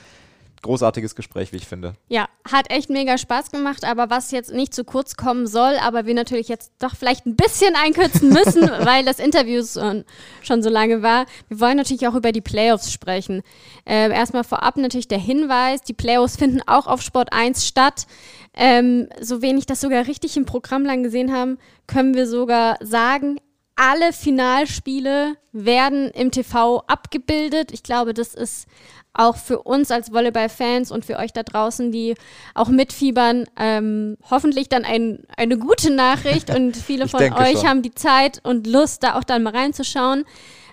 großartiges Gespräch, wie ich finde. Ja, hat echt mega Spaß gemacht, aber was jetzt nicht zu kurz kommen soll, aber wir natürlich jetzt doch vielleicht ein bisschen einkürzen müssen, weil das Interview schon so lange war. Wir wollen natürlich auch über die Playoffs sprechen. Äh, erstmal vorab natürlich der Hinweis, die Playoffs finden auch auf Sport 1 statt. Ähm, so wenig das sogar richtig im Programm lang gesehen haben, können wir sogar sagen, alle Finalspiele werden im TV abgebildet. Ich glaube, das ist auch für uns als Volleyball-Fans und für euch da draußen, die auch mitfiebern, ähm, hoffentlich dann ein, eine gute Nachricht und viele von euch schon. haben die Zeit und Lust, da auch dann mal reinzuschauen.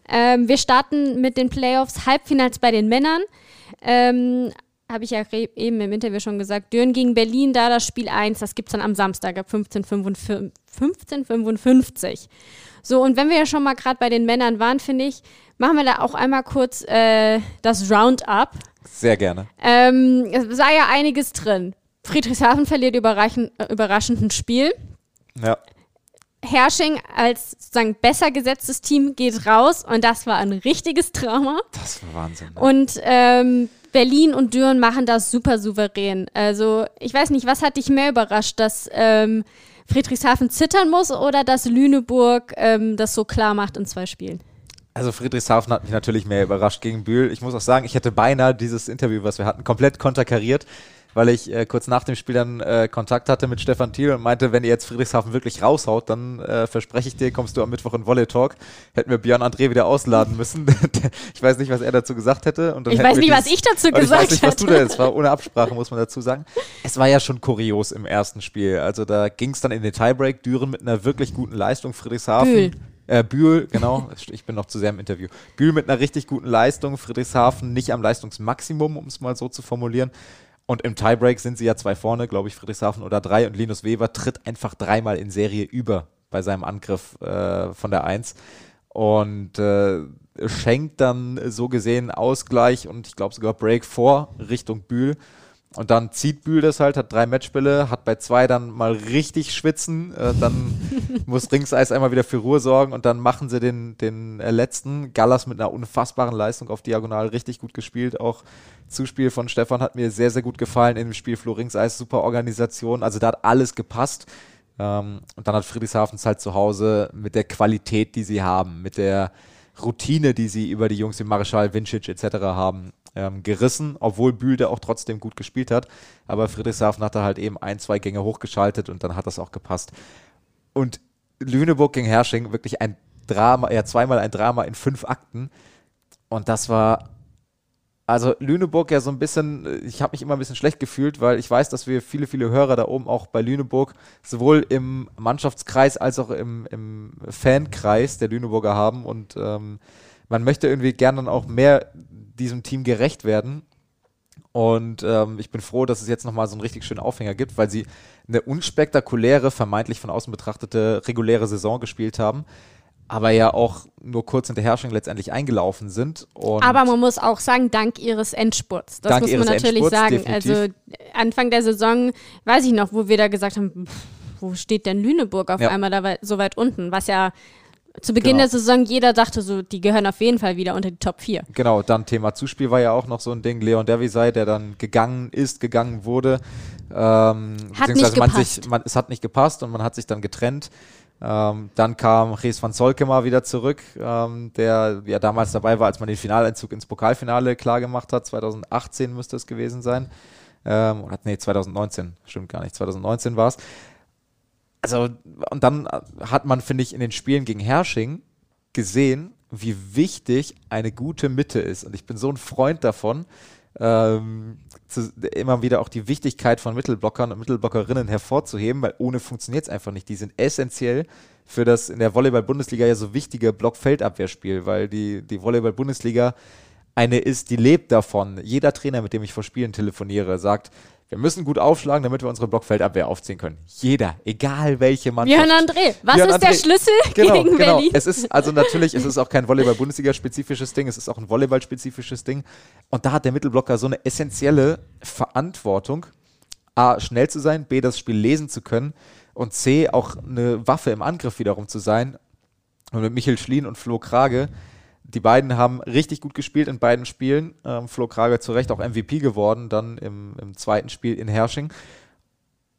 Ähm, wir starten mit den Playoffs Halbfinals bei den Männern. Ähm, habe ich ja eben im Interview schon gesagt, Dürn gegen Berlin, da das Spiel 1, das gibt es dann am Samstag ab 15.55. 15, so, und wenn wir ja schon mal gerade bei den Männern waren, finde ich, machen wir da auch einmal kurz äh, das Roundup. Sehr gerne. Ähm, es war ja einiges drin. Friedrichshafen verliert überraschend, äh, überraschend ein Spiel. Ja. Hersching als sozusagen besser gesetztes Team geht raus und das war ein richtiges Drama. Das war Wahnsinn. Ne? Und ähm, Berlin und Düren machen das super souverän. Also ich weiß nicht, was hat dich mehr überrascht, dass ähm, Friedrichshafen zittern muss oder dass Lüneburg ähm, das so klar macht in zwei Spielen? Also Friedrichshafen hat mich natürlich mehr überrascht gegen Bühl. Ich muss auch sagen, ich hätte beinahe dieses Interview, was wir hatten, komplett konterkariert weil ich äh, kurz nach dem Spiel dann äh, Kontakt hatte mit Stefan Thiel und meinte, wenn ihr jetzt Friedrichshafen wirklich raushaut, dann äh, verspreche ich dir, kommst du am Mittwoch in Volley Talk. Hätten wir Björn André wieder ausladen müssen. ich weiß nicht, was er dazu gesagt hätte. ich weiß nicht, was ich dazu gesagt habe. Ich weiß nicht, was du da jetzt war. Ohne Absprache, muss man dazu sagen. Es war ja schon kurios im ersten Spiel. Also da ging es dann in den Tiebreak. Düren mit einer wirklich guten Leistung. Friedrichshafen. Bühl. Äh, Bühl, genau, ich bin noch zu sehr im Interview. Bühl mit einer richtig guten Leistung, Friedrichshafen nicht am Leistungsmaximum, um es mal so zu formulieren. Und im Tiebreak sind sie ja zwei vorne, glaube ich, Friedrichshafen oder drei. Und Linus Weber tritt einfach dreimal in Serie über bei seinem Angriff äh, von der Eins. Und äh, schenkt dann so gesehen Ausgleich und ich glaube sogar Break vor Richtung Bühl. Und dann zieht Bühl das halt, hat drei Matchspiele, hat bei zwei dann mal richtig schwitzen, äh, dann muss Ringseis einmal wieder für Ruhe sorgen und dann machen sie den, den äh, letzten. Gallas mit einer unfassbaren Leistung auf Diagonal, richtig gut gespielt. Auch Zuspiel von Stefan hat mir sehr, sehr gut gefallen in dem Spiel. Flo Ringseis, super Organisation, also da hat alles gepasst. Ähm, und dann hat Friedrichshafen es halt zu Hause mit der Qualität, die sie haben, mit der Routine, die sie über die Jungs wie Marschall, Vincic etc. haben, ähm, gerissen, obwohl Bühl auch trotzdem gut gespielt hat. Aber Friedrichshafen hat da halt eben ein, zwei Gänge hochgeschaltet und dann hat das auch gepasst. Und Lüneburg gegen Hersching, wirklich ein Drama, ja zweimal ein Drama in fünf Akten. Und das war also Lüneburg ja so ein bisschen, ich habe mich immer ein bisschen schlecht gefühlt, weil ich weiß, dass wir viele, viele Hörer da oben auch bei Lüneburg sowohl im Mannschaftskreis als auch im, im Fankreis der Lüneburger haben und ähm, man möchte irgendwie gerne dann auch mehr diesem Team gerecht werden. Und ähm, ich bin froh, dass es jetzt nochmal so einen richtig schönen Aufhänger gibt, weil sie eine unspektakuläre, vermeintlich von außen betrachtete reguläre Saison gespielt haben aber ja auch nur kurz in der Herrschung letztendlich eingelaufen sind. aber man muss auch sagen, dank ihres Endspurts. Das muss man natürlich sagen. Definitiv. Also Anfang der Saison, weiß ich noch, wo wir da gesagt haben, wo steht denn Lüneburg auf ja. einmal da so weit unten? Was ja zu Beginn genau. der Saison jeder dachte so, die gehören auf jeden Fall wieder unter die Top 4. Genau, dann Thema Zuspiel war ja auch noch so ein Ding. Leon Dervisay, der dann gegangen ist, gegangen wurde. Ähm, hat nicht man. Sich, man, es hat nicht gepasst und man hat sich dann getrennt. Ähm, dann kam Ries van Solkema wieder zurück, ähm, der ja damals dabei war, als man den Finaleinzug ins Pokalfinale klargemacht hat. 2018 müsste es gewesen sein. Ähm, oder nee, 2019, stimmt gar nicht. 2019 war es. Also, und dann hat man, finde ich, in den Spielen gegen Hersching gesehen, wie wichtig eine gute Mitte ist. Und ich bin so ein Freund davon, ähm, zu, immer wieder auch die Wichtigkeit von Mittelblockern und Mittelblockerinnen hervorzuheben, weil ohne funktioniert es einfach nicht. Die sind essentiell für das in der Volleyball-Bundesliga ja so wichtige Blockfeldabwehrspiel, weil die, die Volleyball-Bundesliga eine ist, die lebt davon. Jeder Trainer, mit dem ich vor Spielen telefoniere, sagt, wir müssen gut aufschlagen, damit wir unsere Blockfeldabwehr aufziehen können. Jeder, egal welche Mannschaft. Björn André, was Björn ist André. der Schlüssel genau, gegen genau. Berlin? Es ist also natürlich, es ist auch kein Volleyball-Bundesliga-spezifisches Ding, es ist auch ein Volleyball-spezifisches Ding. Und da hat der Mittelblocker so eine essentielle Verantwortung, A, schnell zu sein, B, das Spiel lesen zu können und C, auch eine Waffe im Angriff wiederum zu sein. Und mit Michael Schlien und Flo Krage die beiden haben richtig gut gespielt in beiden Spielen. Ähm, Flo Krage zu Recht auch MVP geworden, dann im, im zweiten Spiel in Hersching.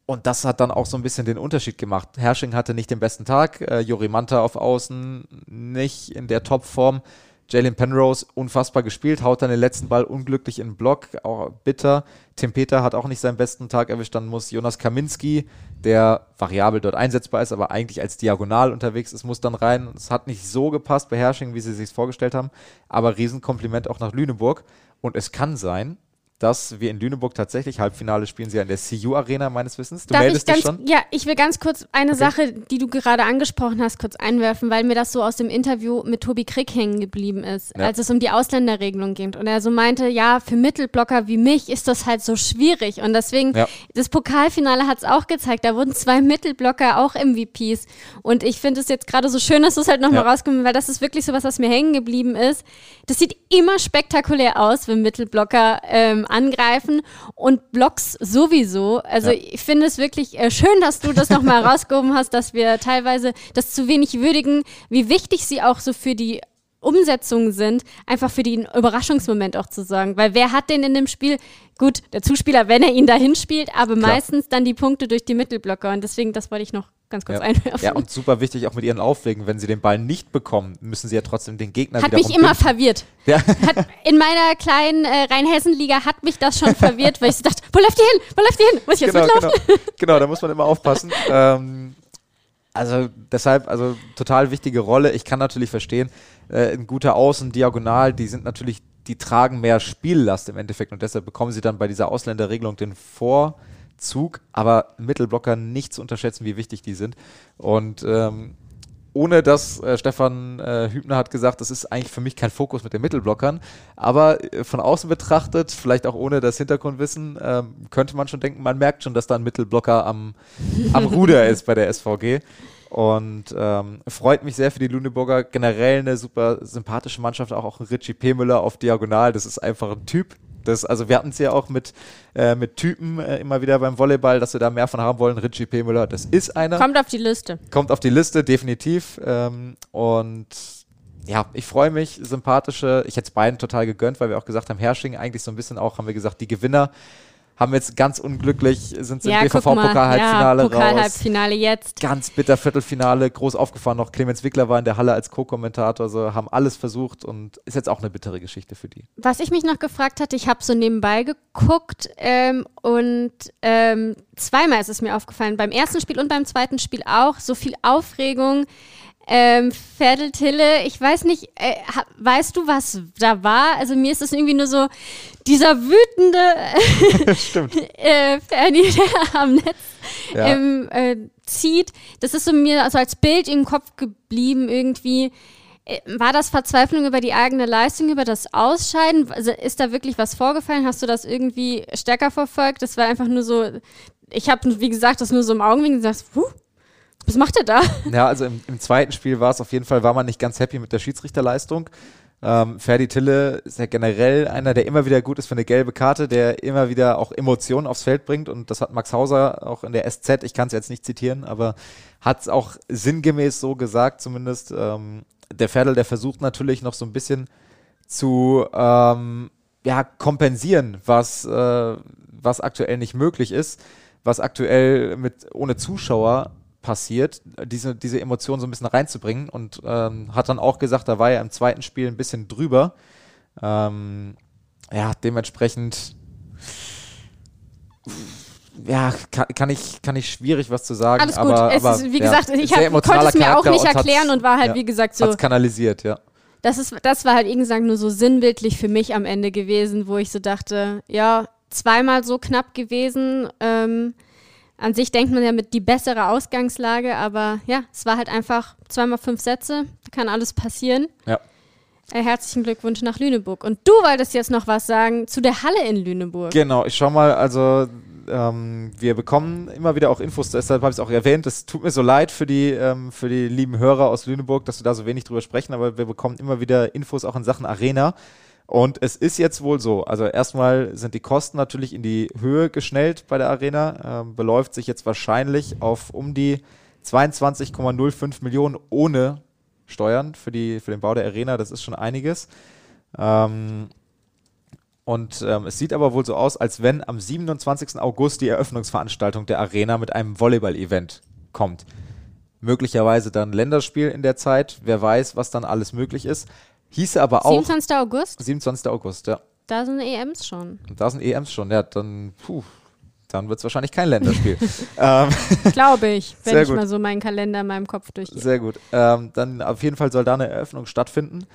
Und das hat dann auch so ein bisschen den Unterschied gemacht. Hersching hatte nicht den besten Tag, äh, Jori Manta auf Außen nicht in der Topform. Jalen Penrose unfassbar gespielt, haut dann den letzten Ball unglücklich in den Block, auch bitter. Tim Peter hat auch nicht seinen besten Tag erwischt. Dann muss Jonas Kaminski, der variabel dort einsetzbar ist, aber eigentlich als Diagonal unterwegs ist, muss dann rein. Es hat nicht so gepasst bei Herrsching, wie sie sich vorgestellt haben, aber Riesenkompliment auch nach Lüneburg. Und es kann sein, dass wir in Lüneburg tatsächlich Halbfinale spielen sie ja in der CU Arena meines Wissens. Du Darf meldest ich ganz, dich schon? Ja, ich will ganz kurz eine okay. Sache, die du gerade angesprochen hast, kurz einwerfen, weil mir das so aus dem Interview mit Tobi Krieg hängen geblieben ist, ja. als es um die Ausländerregelung ging. Und er so meinte, ja, für Mittelblocker wie mich ist das halt so schwierig. Und deswegen, ja. das Pokalfinale hat es auch gezeigt, da wurden zwei Mittelblocker auch MVPs. Und ich finde es jetzt gerade so schön, dass du es halt nochmal ja. rauskommen, weil das ist wirklich so was, was mir hängen geblieben ist. Das sieht immer spektakulär aus, wenn Mittelblocker ähm, angreifen und Blocks sowieso. Also ja. ich finde es wirklich äh, schön, dass du das nochmal rausgehoben hast, dass wir teilweise das zu wenig würdigen, wie wichtig sie auch so für die Umsetzungen sind, einfach für den Überraschungsmoment auch zu sorgen. Weil wer hat den in dem Spiel? Gut, der Zuspieler, wenn er ihn dahin spielt, aber Klar. meistens dann die Punkte durch die Mittelblocker. Und deswegen, das wollte ich noch ganz kurz ja. einwerfen. Ja, und super wichtig auch mit ihren Aufwegen, wenn sie den Ball nicht bekommen, müssen sie ja trotzdem den Gegner Hat mich immer verwirrt. Ja. Hat, in meiner kleinen äh, Rheinhessen-Liga hat mich das schon verwirrt, weil ich so dachte, wo läuft die hin? Wo läuft die hin? Muss ich jetzt genau, mitlaufen? Genau. genau, da muss man immer aufpassen. ähm, also deshalb, also total wichtige Rolle. Ich kann natürlich verstehen, äh, ein guter Außen, Diagonal, die sind natürlich, die tragen mehr Spiellast im Endeffekt und deshalb bekommen sie dann bei dieser Ausländerregelung den Vorzug, aber Mittelblocker nicht zu unterschätzen, wie wichtig die sind. Und ähm, ohne dass äh, Stefan äh, Hübner hat gesagt, das ist eigentlich für mich kein Fokus mit den Mittelblockern. Aber äh, von außen betrachtet, vielleicht auch ohne das Hintergrundwissen, ähm, könnte man schon denken, man merkt schon, dass da ein Mittelblocker am, am Ruder ist bei der SVG. Und ähm, freut mich sehr für die Lüneburger. Generell eine super sympathische Mannschaft, auch, auch Richie P. Müller auf Diagonal. Das ist einfach ein Typ. Das, also wir hatten es ja auch mit, äh, mit Typen äh, immer wieder beim Volleyball, dass wir da mehr von haben wollen. Richie P. Müller, das ist einer. Kommt auf die Liste. Kommt auf die Liste, definitiv. Ähm, und ja, ich freue mich, sympathische, ich hätte es beiden total gegönnt, weil wir auch gesagt haben, Herrsching eigentlich so ein bisschen auch, haben wir gesagt, die Gewinner haben jetzt ganz unglücklich, sind ja, im BVV-Pokal-Halbfinale ja, Pokal-Halbfinale jetzt. Ganz bitter Viertelfinale, groß aufgefahren noch. Clemens Wickler war in der Halle als Co-Kommentator, also haben alles versucht und ist jetzt auch eine bittere Geschichte für die. Was ich mich noch gefragt hatte, ich habe so nebenbei geguckt ähm, und ähm, zweimal ist es mir aufgefallen, beim ersten Spiel und beim zweiten Spiel auch, so viel Aufregung. Ähm, Tille, ich weiß nicht, äh, weißt du, was da war? Also mir ist es irgendwie nur so, dieser wütende Stimmt. äh, Ferdi, der am Netz ja. ähm, äh, zieht. Das ist so mir also als Bild im Kopf geblieben irgendwie. Äh, war das Verzweiflung über die eigene Leistung, über das Ausscheiden? Also ist da wirklich was vorgefallen? Hast du das irgendwie stärker verfolgt? Das war einfach nur so, ich habe, wie gesagt, das nur so im Augenblick gesagt, puh, was macht er da? Ja, also im, im zweiten Spiel war es auf jeden Fall, war man nicht ganz happy mit der Schiedsrichterleistung. Ähm, Ferdi Tille ist ja generell einer, der immer wieder gut ist für eine gelbe Karte, der immer wieder auch Emotionen aufs Feld bringt und das hat Max Hauser auch in der SZ, ich kann es jetzt nicht zitieren, aber hat es auch sinngemäß so gesagt zumindest. Ähm, der Ferdel, der versucht natürlich noch so ein bisschen zu ähm, ja, kompensieren, was, äh, was aktuell nicht möglich ist, was aktuell mit ohne Zuschauer passiert, diese, diese Emotionen so ein bisschen reinzubringen und ähm, hat dann auch gesagt, da war er im zweiten Spiel ein bisschen drüber. Ähm, ja, dementsprechend ja, kann, kann, ich, kann ich schwierig was zu sagen. Alles gut. Aber, es aber, ist, wie ja, gesagt, ich konnte es mir auch nicht erklären und war halt, ja, wie gesagt, so. kanalisiert, ja. Das, ist, das war halt, wie gesagt, nur so sinnbildlich für mich am Ende gewesen, wo ich so dachte, ja, zweimal so knapp gewesen. Ähm, an sich denkt man ja mit die bessere Ausgangslage, aber ja, es war halt einfach zweimal fünf Sätze, kann alles passieren. Ja. Äh, herzlichen Glückwunsch nach Lüneburg. Und du wolltest jetzt noch was sagen zu der Halle in Lüneburg. Genau, ich schau mal, also ähm, wir bekommen immer wieder auch Infos, deshalb habe ich es auch erwähnt. Es tut mir so leid für die, ähm, für die lieben Hörer aus Lüneburg, dass wir da so wenig drüber sprechen, aber wir bekommen immer wieder Infos auch in Sachen Arena. Und es ist jetzt wohl so, also erstmal sind die Kosten natürlich in die Höhe geschnellt bei der Arena, ähm, beläuft sich jetzt wahrscheinlich auf um die 22,05 Millionen ohne Steuern für, die, für den Bau der Arena, das ist schon einiges. Ähm, und ähm, es sieht aber wohl so aus, als wenn am 27. August die Eröffnungsveranstaltung der Arena mit einem Volleyball-Event kommt. Möglicherweise dann Länderspiel in der Zeit, wer weiß, was dann alles möglich ist. Hieße aber auch. 27. August? 27. August, ja. Da sind EMs schon. Da sind EMs schon, ja, dann, puh. Dann wird es wahrscheinlich kein Länderspiel. ähm, Glaube ich, wenn ich gut. mal so meinen Kalender in meinem Kopf durchgehe. Sehr gut. Ähm, dann auf jeden Fall soll da eine Eröffnung stattfinden.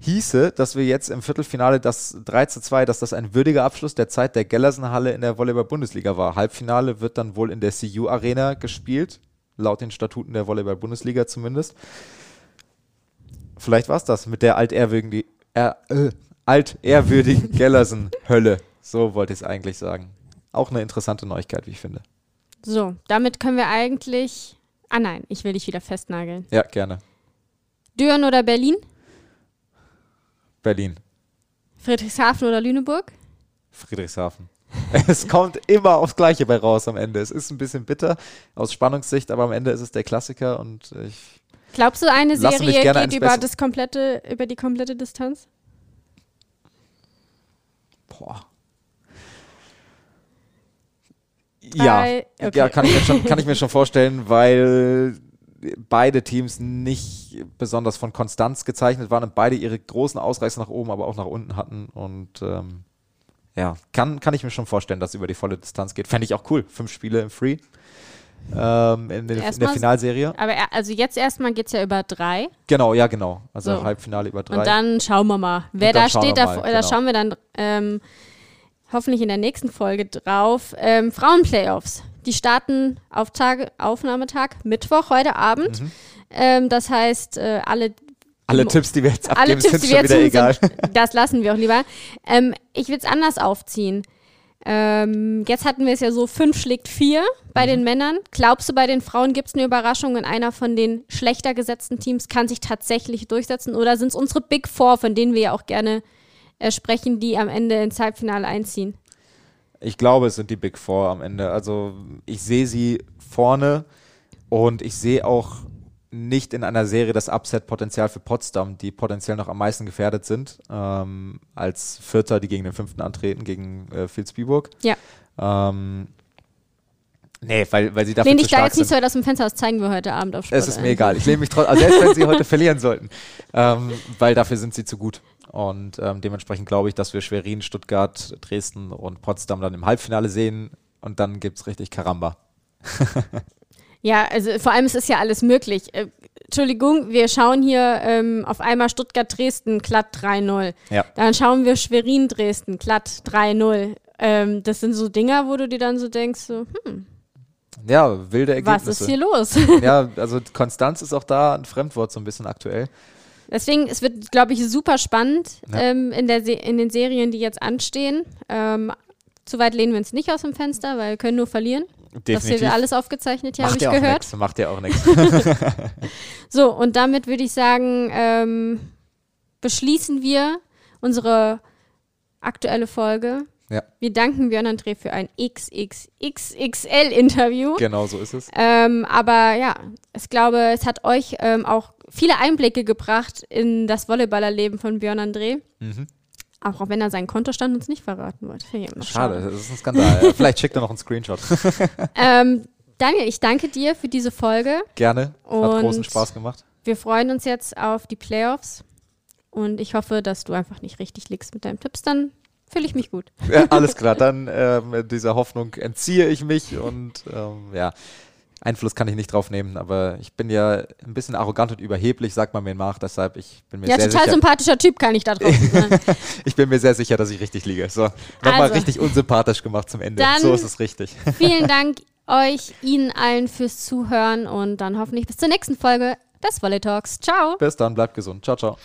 Hieße, dass wir jetzt im Viertelfinale das 3 zu 2, dass das ein würdiger Abschluss der Zeit der Gellersen-Halle in der Volleyball-Bundesliga war. Halbfinale wird dann wohl in der CU-Arena gespielt, laut den Statuten der Volleyball-Bundesliga zumindest. Vielleicht war es das mit der altehrwürdigen, äh, äh, altehrwürdigen Gellersen-Hölle. So wollte ich es eigentlich sagen. Auch eine interessante Neuigkeit, wie ich finde. So, damit können wir eigentlich. Ah nein, ich will dich wieder festnageln. Ja, gerne. Düren oder Berlin? Berlin. Friedrichshafen oder Lüneburg? Friedrichshafen. es kommt immer aufs Gleiche bei raus am Ende. Es ist ein bisschen bitter aus Spannungssicht, aber am Ende ist es der Klassiker und ich. Glaubst du, eine Serie geht über, das komplette, über die komplette Distanz? Boah. Ja, okay. ja kann, ich mir schon, kann ich mir schon vorstellen, weil beide Teams nicht besonders von Konstanz gezeichnet waren und beide ihre großen Ausreißer nach oben, aber auch nach unten hatten. Und ähm, ja, kann, kann ich mir schon vorstellen, dass es über die volle Distanz geht. Fände ich auch cool. Fünf Spiele im Free. Ähm, in, in, in, der Finalserie. Aber also jetzt erstmal geht es ja über drei. Genau, ja, genau. Also so. Halbfinale über drei. Und dann schauen wir mal. Wer da steht, da, mal, genau. da schauen wir dann ähm, hoffentlich in der nächsten Folge drauf. Ähm, Frauenplayoffs. Die starten auf Tage, Aufnahmetag Mittwoch heute Abend. Mhm. Ähm, das heißt, äh, alle alle Tipps, die wir jetzt abgeben, Tipps, sind schon wieder egal. Sind, das lassen wir auch lieber. Ähm, ich will es anders aufziehen. Ähm, jetzt hatten wir es ja so, fünf schlägt vier bei mhm. den Männern. Glaubst du, bei den Frauen gibt es eine Überraschung und einer von den schlechter gesetzten Teams kann sich tatsächlich durchsetzen? Oder sind es unsere Big Four, von denen wir ja auch gerne äh, sprechen, die am Ende ins Halbfinale einziehen? Ich glaube, es sind die Big Four am Ende. Also ich sehe sie vorne und ich sehe auch nicht in einer Serie das Upset-Potenzial für Potsdam, die potenziell noch am meisten gefährdet sind, ähm, als Vierter, die gegen den Fünften antreten, gegen äh, Vilsbiburg. Ja. Ähm, nee, weil, weil sie dafür Lehn dich da jetzt nicht so weit aus dem Fenster aus, zeigen wir heute Abend auf Sport. Es ist mir egal. Ich lehne mich trotzdem, also selbst wenn sie heute verlieren sollten, ähm, weil dafür sind sie zu gut. Und ähm, dementsprechend glaube ich, dass wir Schwerin, Stuttgart, Dresden und Potsdam dann im Halbfinale sehen. Und dann gibt es richtig Karamba. ja, also vor allem es ist ja alles möglich. Äh, Entschuldigung, wir schauen hier ähm, auf einmal Stuttgart-Dresden glatt 3-0. Ja. Dann schauen wir Schwerin-Dresden glatt 3-0. Ähm, das sind so Dinger, wo du dir dann so denkst, so, hm. Ja, wilde Ergebnisse. Was ist hier los? ja, also Konstanz ist auch da ein Fremdwort so ein bisschen aktuell. Deswegen, es wird, glaube ich, super spannend ja. ähm, in, der in den Serien, die jetzt anstehen. Ähm, zu weit lehnen wir uns nicht aus dem Fenster, weil wir können nur verlieren. Definitiv. Das hier alles aufgezeichnet, hier habe ich ja gehört. Nix, macht ja auch nichts. so, und damit würde ich sagen, ähm, beschließen wir unsere aktuelle Folge. Ja. Wir danken Björn André für ein XXXXL-Interview. Genau, so ist es. Ähm, aber ja, ich glaube, es hat euch ähm, auch viele Einblicke gebracht in das Volleyballerleben von Björn André. Mhm. Auch wenn er seinen Kontostand uns nicht verraten wollte. Schade, schade, das ist ein Skandal. Vielleicht schickt er noch einen Screenshot. ähm, Daniel, ich danke dir für diese Folge. Gerne, hat und großen Spaß gemacht. Wir freuen uns jetzt auf die Playoffs und ich hoffe, dass du einfach nicht richtig liegst mit deinen Tipps. Dann fühle ich mich gut. Ja, alles klar, dann ähm, dieser Hoffnung entziehe ich mich und ähm, ja. Einfluss kann ich nicht drauf nehmen, aber ich bin ja ein bisschen arrogant und überheblich, sagt man mir nach, deshalb ich bin mir ja, sehr sicher. Ja, total sympathischer Typ kann ich da drauf. ich bin mir sehr sicher, dass ich richtig liege. So, nochmal also, richtig unsympathisch gemacht zum Ende. so ist es richtig. vielen Dank euch, Ihnen allen fürs Zuhören und dann hoffentlich bis zur nächsten Folge des Volley Talks. Ciao. Bis dann, bleibt gesund. Ciao, ciao.